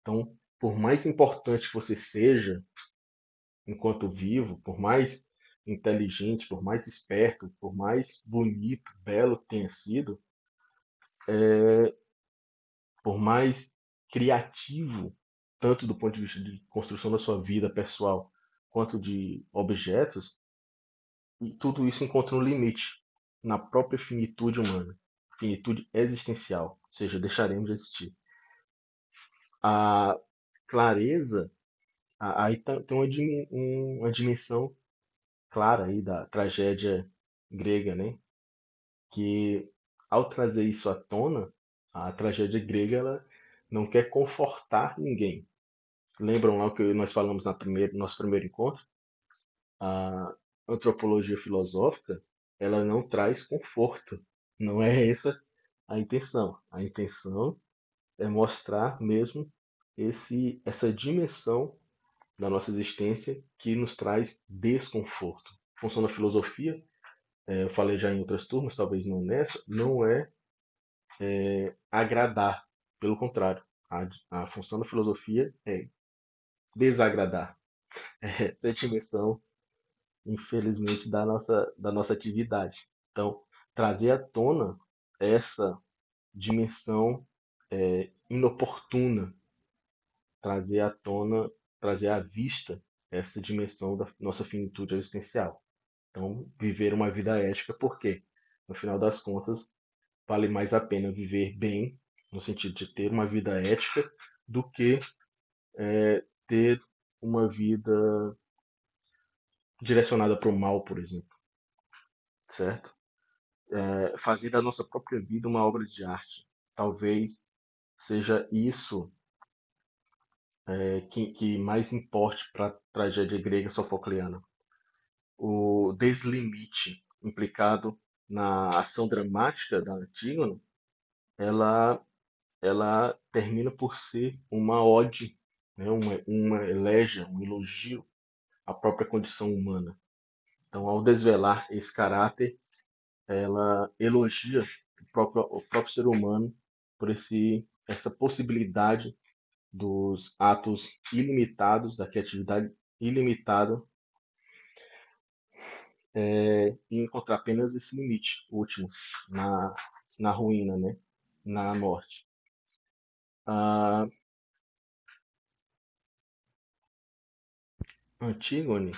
Então, por mais importante que você seja enquanto vivo, por mais inteligente, por mais esperto, por mais bonito, belo que tenha sido, é, por mais criativo, tanto do ponto de vista de construção da sua vida pessoal, quanto de objetos, e tudo isso encontra um limite na própria finitude humana, finitude existencial, ou seja, deixaremos de existir. A clareza, aí tá, tem uma, dimensão clara aí da tragédia grega, né? Que ao trazer isso à tona, a tragédia grega ela não quer confortar ninguém. Lembram lá o que nós falamos no nosso primeiro encontro? A antropologia filosófica ela não traz conforto. Não é essa a intenção. A intenção é mostrar mesmo esse, essa dimensão da nossa existência que nos traz desconforto. A função da filosofia, é, eu falei já em outras turmas, talvez não nessa, não é é, agradar. Pelo contrário, a, a, função da filosofia é desagradar. É essa é a dimensão, infelizmente, da nossa, da nossa atividade. Então, trazer à tona essa dimensão é, inoportuna, trazer à tona, trazer à vista essa dimensão da nossa finitude existencial. Então, viver uma vida ética, porque, no final das contas, vale mais a pena viver bem, no sentido de ter uma vida ética, do que é, ter uma vida direcionada para o mal, por exemplo. Certo? É, fazer da nossa própria vida uma obra de arte. Talvez seja isso é, que, que mais importe para a tragédia grega sofocleana. O deslimite implicado na ação dramática da Antígona, ela, ela termina por ser uma ode, né, uma, uma elegia, um elogio à própria condição humana. Então, ao desvelar esse caráter, ela elogia o próprio, o próprio ser humano por esse, essa possibilidade dos atos ilimitados, da criatividade ilimitada é, e encontrar apenas esse limite último na, na ruína, né? na morte. A Antígone,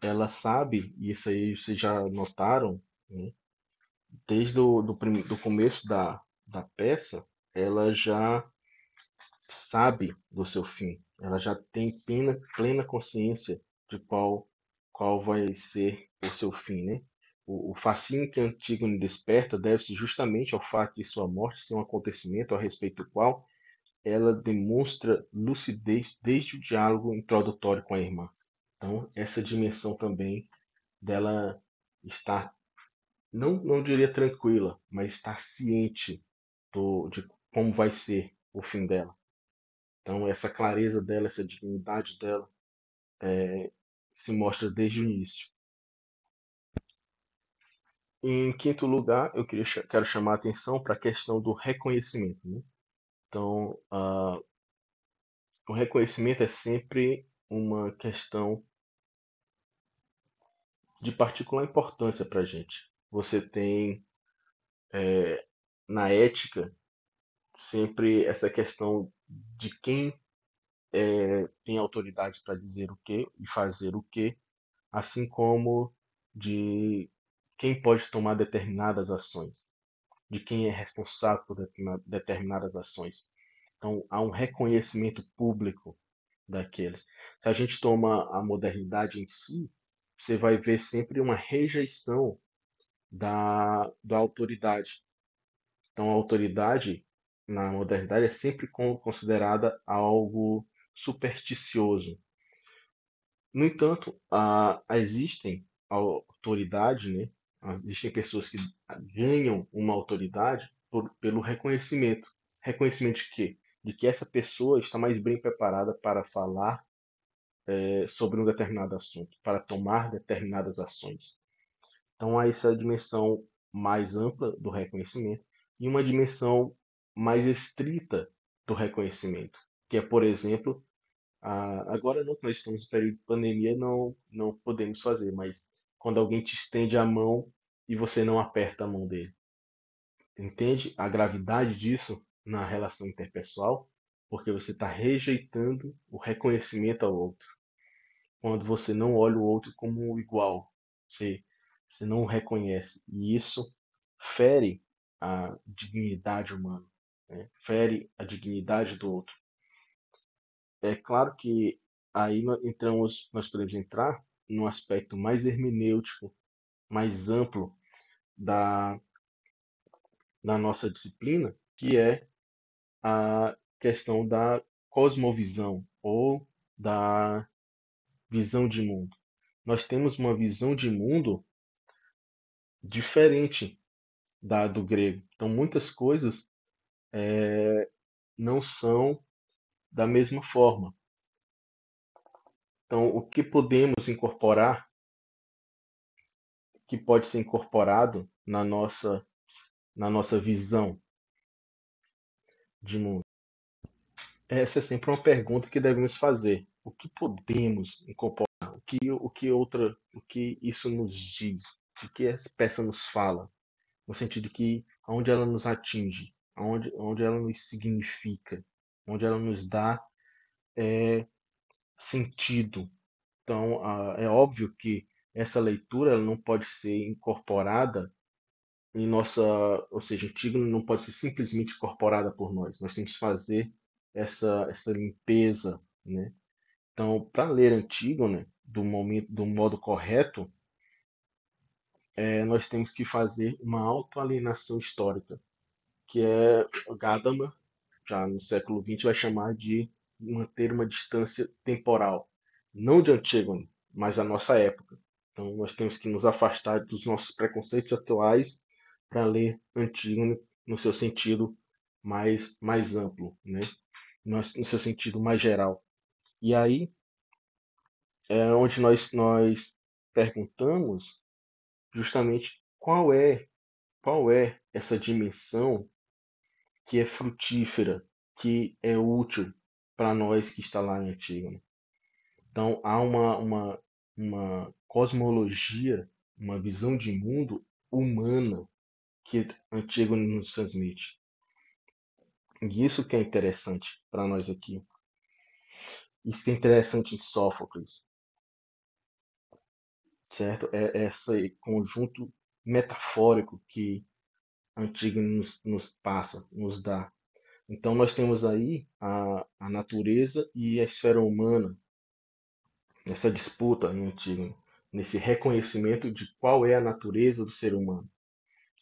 ela sabe, e isso aí vocês já notaram, né? desde o do, do começo da, da peça, ela já sabe do seu fim, ela já tem plena, plena consciência de qual, qual vai ser o seu fim, né? O, o fascínio que Antígone desperta deve-se justamente ao fato de sua morte ser um acontecimento a respeito do qual ela demonstra lucidez desde o diálogo introdutório com a irmã. Então, essa dimensão também dela estar, não, não diria tranquila, mas estar ciente do, de como vai ser o fim dela. Então, essa clareza dela, essa dignidade dela, é, se mostra desde o início. Em quinto lugar, eu queria, quero chamar a atenção para a questão do reconhecimento. Né? Então, uh, o reconhecimento é sempre uma questão de particular importância para a gente. Você tem é, na ética sempre essa questão de quem é, tem autoridade para dizer o que e fazer o que, assim como de quem pode tomar determinadas ações, de quem é responsável por determinadas ações. Então, há um reconhecimento público daqueles. Se a gente toma a modernidade em si, você vai ver sempre uma rejeição da, da autoridade. Então, a autoridade na modernidade é sempre considerada algo supersticioso. No entanto, a, existem autoridade, né, Existem pessoas que ganham uma autoridade por, pelo reconhecimento. Reconhecimento de quê? De que essa pessoa está mais bem preparada para falar é, sobre um determinado assunto, para tomar determinadas ações. Então há essa dimensão mais ampla do reconhecimento e uma dimensão mais estrita do reconhecimento, que é, por exemplo, a, agora não, nós estamos no período de pandemia, não, não podemos fazer, mas quando alguém te estende a mão e você não aperta a mão dele. Entende a gravidade disso na relação interpessoal? Porque você está rejeitando o reconhecimento ao outro. Quando você não olha o outro como igual, você, você não o reconhece. E isso fere a dignidade humana, né? fere a dignidade do outro. É claro que aí nós entramos, nós podemos entrar num aspecto mais hermenêutico, mais amplo da, da nossa disciplina, que é a questão da cosmovisão ou da visão de mundo. Nós temos uma visão de mundo diferente da do grego. Então, muitas coisas é, não são da mesma forma. Então, o que podemos incorporar, que pode ser incorporado na nossa, na nossa visão de mundo? Essa é sempre uma pergunta que devemos fazer. O que podemos incorporar? O que, o que outra, o que isso nos diz? O que essa peça nos fala? No sentido que aonde ela nos atinge, aonde, aonde ela nos significa, onde ela nos dá é, sentido. Então, é óbvio que essa leitura não pode ser incorporada em nossa, ou seja, Antígona não pode ser simplesmente incorporada por nós. Nós temos que fazer essa essa limpeza, né? Então, para ler Antígona do momento, do modo correto, é, nós temos que fazer uma autoalienação histórica, que é Gadamer, já no século XX, vai chamar de manter uma distância temporal, não de Antígona, mas da nossa época. Então nós temos que nos afastar dos nossos preconceitos atuais para ler Antígona no seu sentido mais, mais amplo, né? No, seu sentido mais geral. E aí é onde nós, nós perguntamos justamente qual é qual é essa dimensão que é frutífera, que é útil para nós que está lá em Antígona. Então há uma, uma, uma cosmologia, uma visão de mundo humana que Antígona nos transmite. E isso que é interessante para nós aqui. Isso que é interessante em Sófocles. Certo? É esse conjunto metafórico que Antígona nos, nos passa, nos dá. Então nós temos aí a, a natureza e a esfera humana nessa disputa em Antígona, nesse reconhecimento de qual é a natureza do ser humano,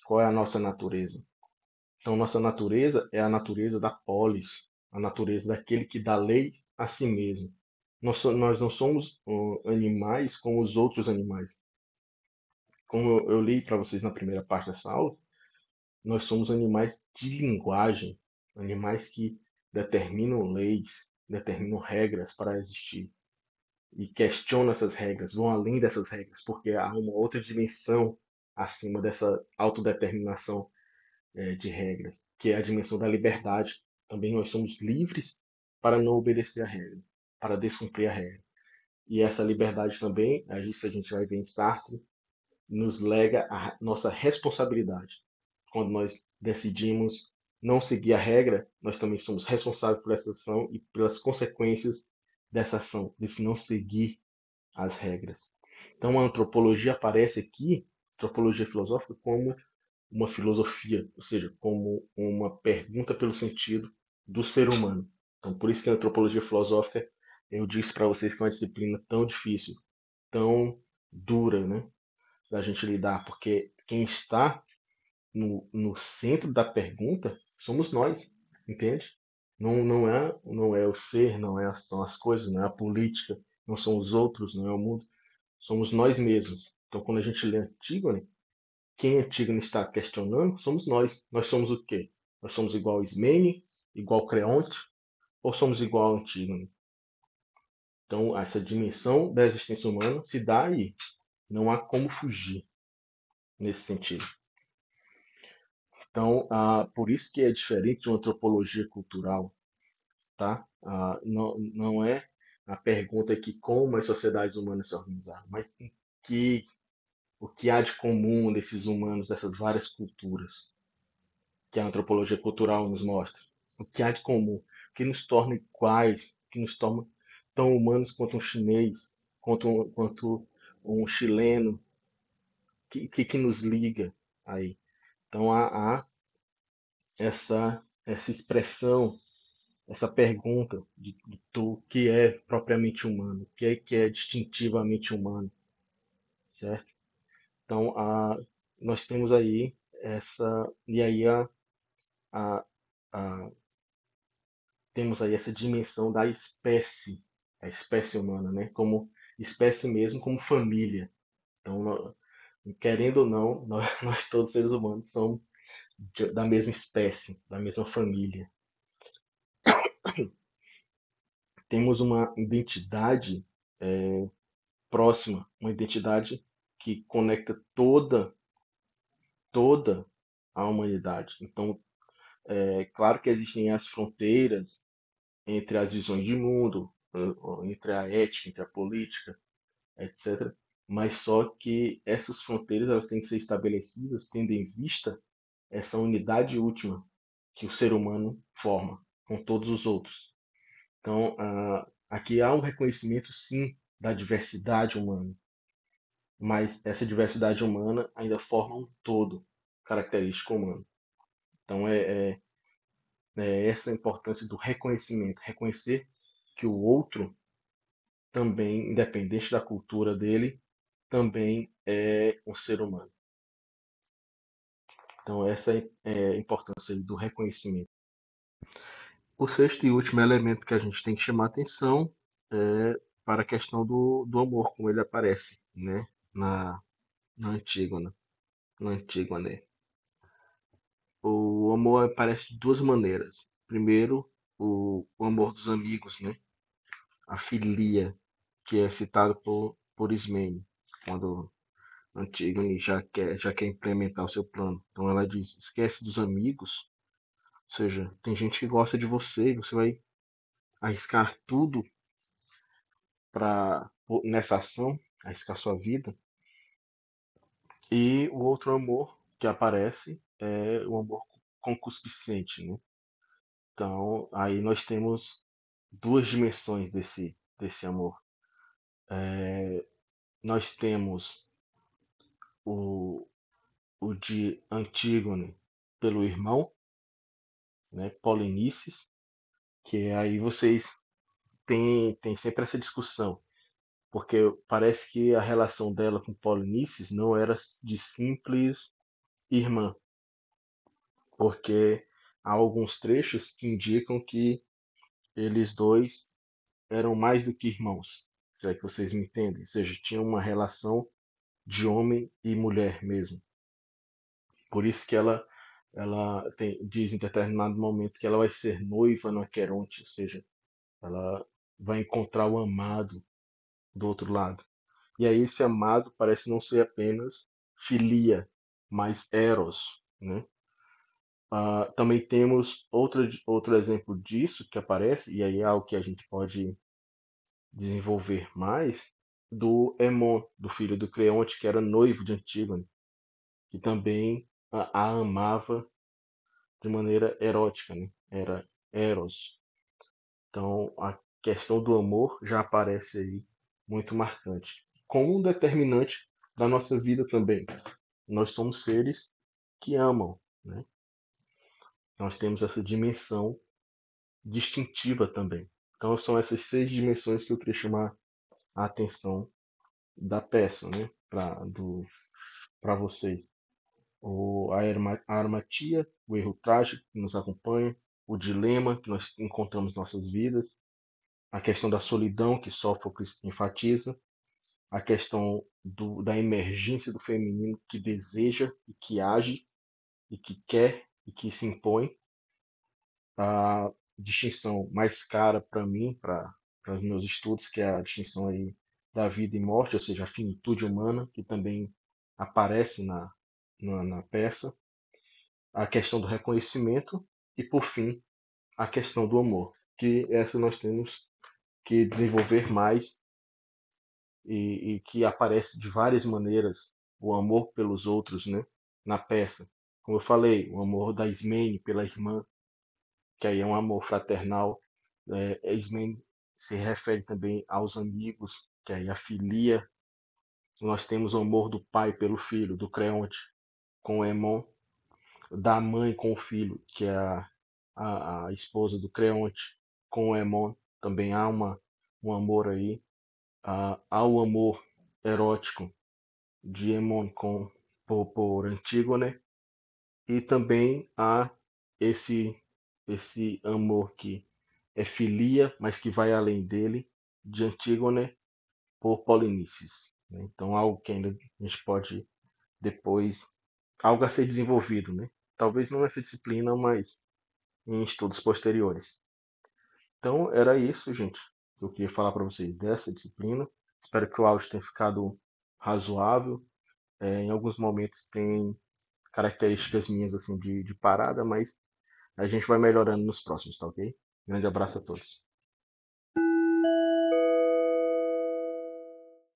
qual é a nossa natureza. Então, nossa natureza é a natureza da polis, a natureza daquele que dá lei a si mesmo. Nós, nós não somos animais como os outros animais. Como eu li para vocês na primeira parte dessa aula, nós somos animais de linguagem, animais que determinam leis, determinam regras para existir e questionam essas regras, vão além dessas regras, porque há uma outra dimensão acima dessa autodeterminação é, de regras, que é a dimensão da liberdade. Também nós somos livres para não obedecer a regra, para descumprir a regra. E essa liberdade também, isso a gente vai ver em Sartre, nos lega a nossa responsabilidade. Quando nós decidimos não seguir a regra, nós também somos responsáveis por essa ação e pelas consequências dessa ação, desse não seguir as regras. Então a antropologia aparece aqui, antropologia filosófica, como uma filosofia, ou seja, como uma pergunta pelo sentido do ser humano. Então, por isso que a antropologia filosófica, eu disse para vocês que é uma disciplina tão difícil, tão dura, né, da gente lidar, porque quem está no, no centro da pergunta somos nós, entende? Não, não é não é o ser, não é são as coisas, não é a política, não são os outros, não é o mundo, somos nós mesmos. Então, quando a gente lê Antígone, quem Antígone está questionando somos nós. Nós somos o quê? Nós somos igual Ismene, igual Creonte, ou somos igual a Antígone? Então, essa dimensão da existência humana se dá aí. Não há como fugir nesse sentido. Então, ah, por isso que é diferente de uma antropologia cultural, tá? Ah, não, não é a pergunta aqui como as sociedades humanas se organizaram, mas que o que há de comum desses humanos, dessas várias culturas, que a antropologia cultural nos mostra. O que há de comum. Que nos torna iguais, que nos torna tão humanos quanto um chinês, quanto quanto um chileno, que, que, que nos liga aí. Então há, há essa, essa expressão, essa pergunta de, de, do que é propriamente humano, o que é que é distintivamente humano, certo? Então a, nós temos aí essa e aí a, a, a temos aí essa dimensão da espécie, a espécie humana, né? Como espécie mesmo, como família. Então, querendo ou não, nós, nós todos seres humanos somos da mesma espécie, da mesma família. Temos uma identidade é, próxima, uma identidade que conecta toda toda a humanidade. Então, é claro que existem as fronteiras entre as visões de mundo, entre a ética, entre a política, etc. Mas só que essas fronteiras elas têm que ser estabelecidas tendo em vista essa unidade última que o ser humano forma com todos os outros. Então, aqui há um reconhecimento, sim, da diversidade humana, mas essa diversidade humana ainda forma um todo característico humano. Então, é, é, é essa a importância do reconhecimento reconhecer que o outro também, independente da cultura dele, também é um ser humano. Então, essa é a importância do reconhecimento. O sexto e último elemento que a gente tem que chamar atenção é para a questão do, do amor, como ele aparece né, na, na Antígona. Na Antígona. O amor aparece de duas maneiras. Primeiro, o, o amor dos amigos, né? a filia, que é citado por, por Ismene, quando Antígone já quer, já quer implementar o seu plano. Então ela diz: esquece dos amigos, ou seja, tem gente que gosta de você você vai arriscar tudo para nessa ação, arriscar sua vida. E o outro amor que aparece é o amor concupiscente, né? Então, aí nós temos duas dimensões desse, desse amor. É, nós temos o, o de Antígone pelo irmão, né, Polinices, que aí vocês têm, têm sempre essa discussão, porque parece que a relação dela com Polinices não era de simples irmã, porque há alguns trechos que indicam que eles dois eram mais do que irmãos. Será que vocês me entendem? Ou seja, tinham uma relação de homem e mulher mesmo. Por isso que ela ela tem, diz em determinado momento que ela vai ser noiva no Aqueronte, ou seja, ela vai encontrar o amado do outro lado. E aí esse amado parece não ser apenas filia, mas eros, né? Uh, também temos outro, outro exemplo disso que aparece, e aí é algo que a gente pode desenvolver mais, do Emon, do filho do Creonte, que era noivo de Antígone, que também a, a amava de maneira erótica, né? era Eros. Então a questão do amor já aparece aí muito marcante, como um determinante da nossa vida também. Nós somos seres que amam, né? nós temos essa dimensão distintiva também. Então são essas seis dimensões que eu queria chamar a atenção da peça, né, para vocês. O, a, a armatia, o erro trágico que nos acompanha, o dilema que nós encontramos em nossas vidas, a questão da solidão que Sófocles enfatiza, a questão do, da emergência do feminino que deseja e que age e que quer e que se impõe. A distinção mais cara para mim, para os meus estudos, que é a distinção aí da vida e morte, ou seja, a finitude humana, que também aparece na, na, na peça, a questão do reconhecimento e, por fim, a questão do amor, que essa nós temos que desenvolver mais e, e que aparece de várias maneiras o amor pelos outros, né, na peça. Como eu falei, o amor da Ismene pela irmã, que aí é um amor fraternal, É, Esmen se refere também aos amigos, que é a filia. Nós temos o amor do pai pelo filho, do Creonte, com Emon, da mãe com o filho, que é a, a, a esposa do Creonte, com Emon. Também há uma, um amor aí. Uh, há o amor erótico de Emon com, por, por Antígone. E também há esse, esse amor que é filia, mas que vai além dele, de Antígone por Polinices. Né? Então, algo que ainda a gente pode depois, algo a ser desenvolvido, né? Talvez não nessa disciplina, mas em estudos posteriores. Então, era isso, gente, que eu queria falar para vocês dessa disciplina. Espero que o áudio tenha ficado razoável. É, em alguns momentos tem características minhas assim de, de parada, mas a gente vai melhorando nos próximos, tá ok? Grande abraço a todos.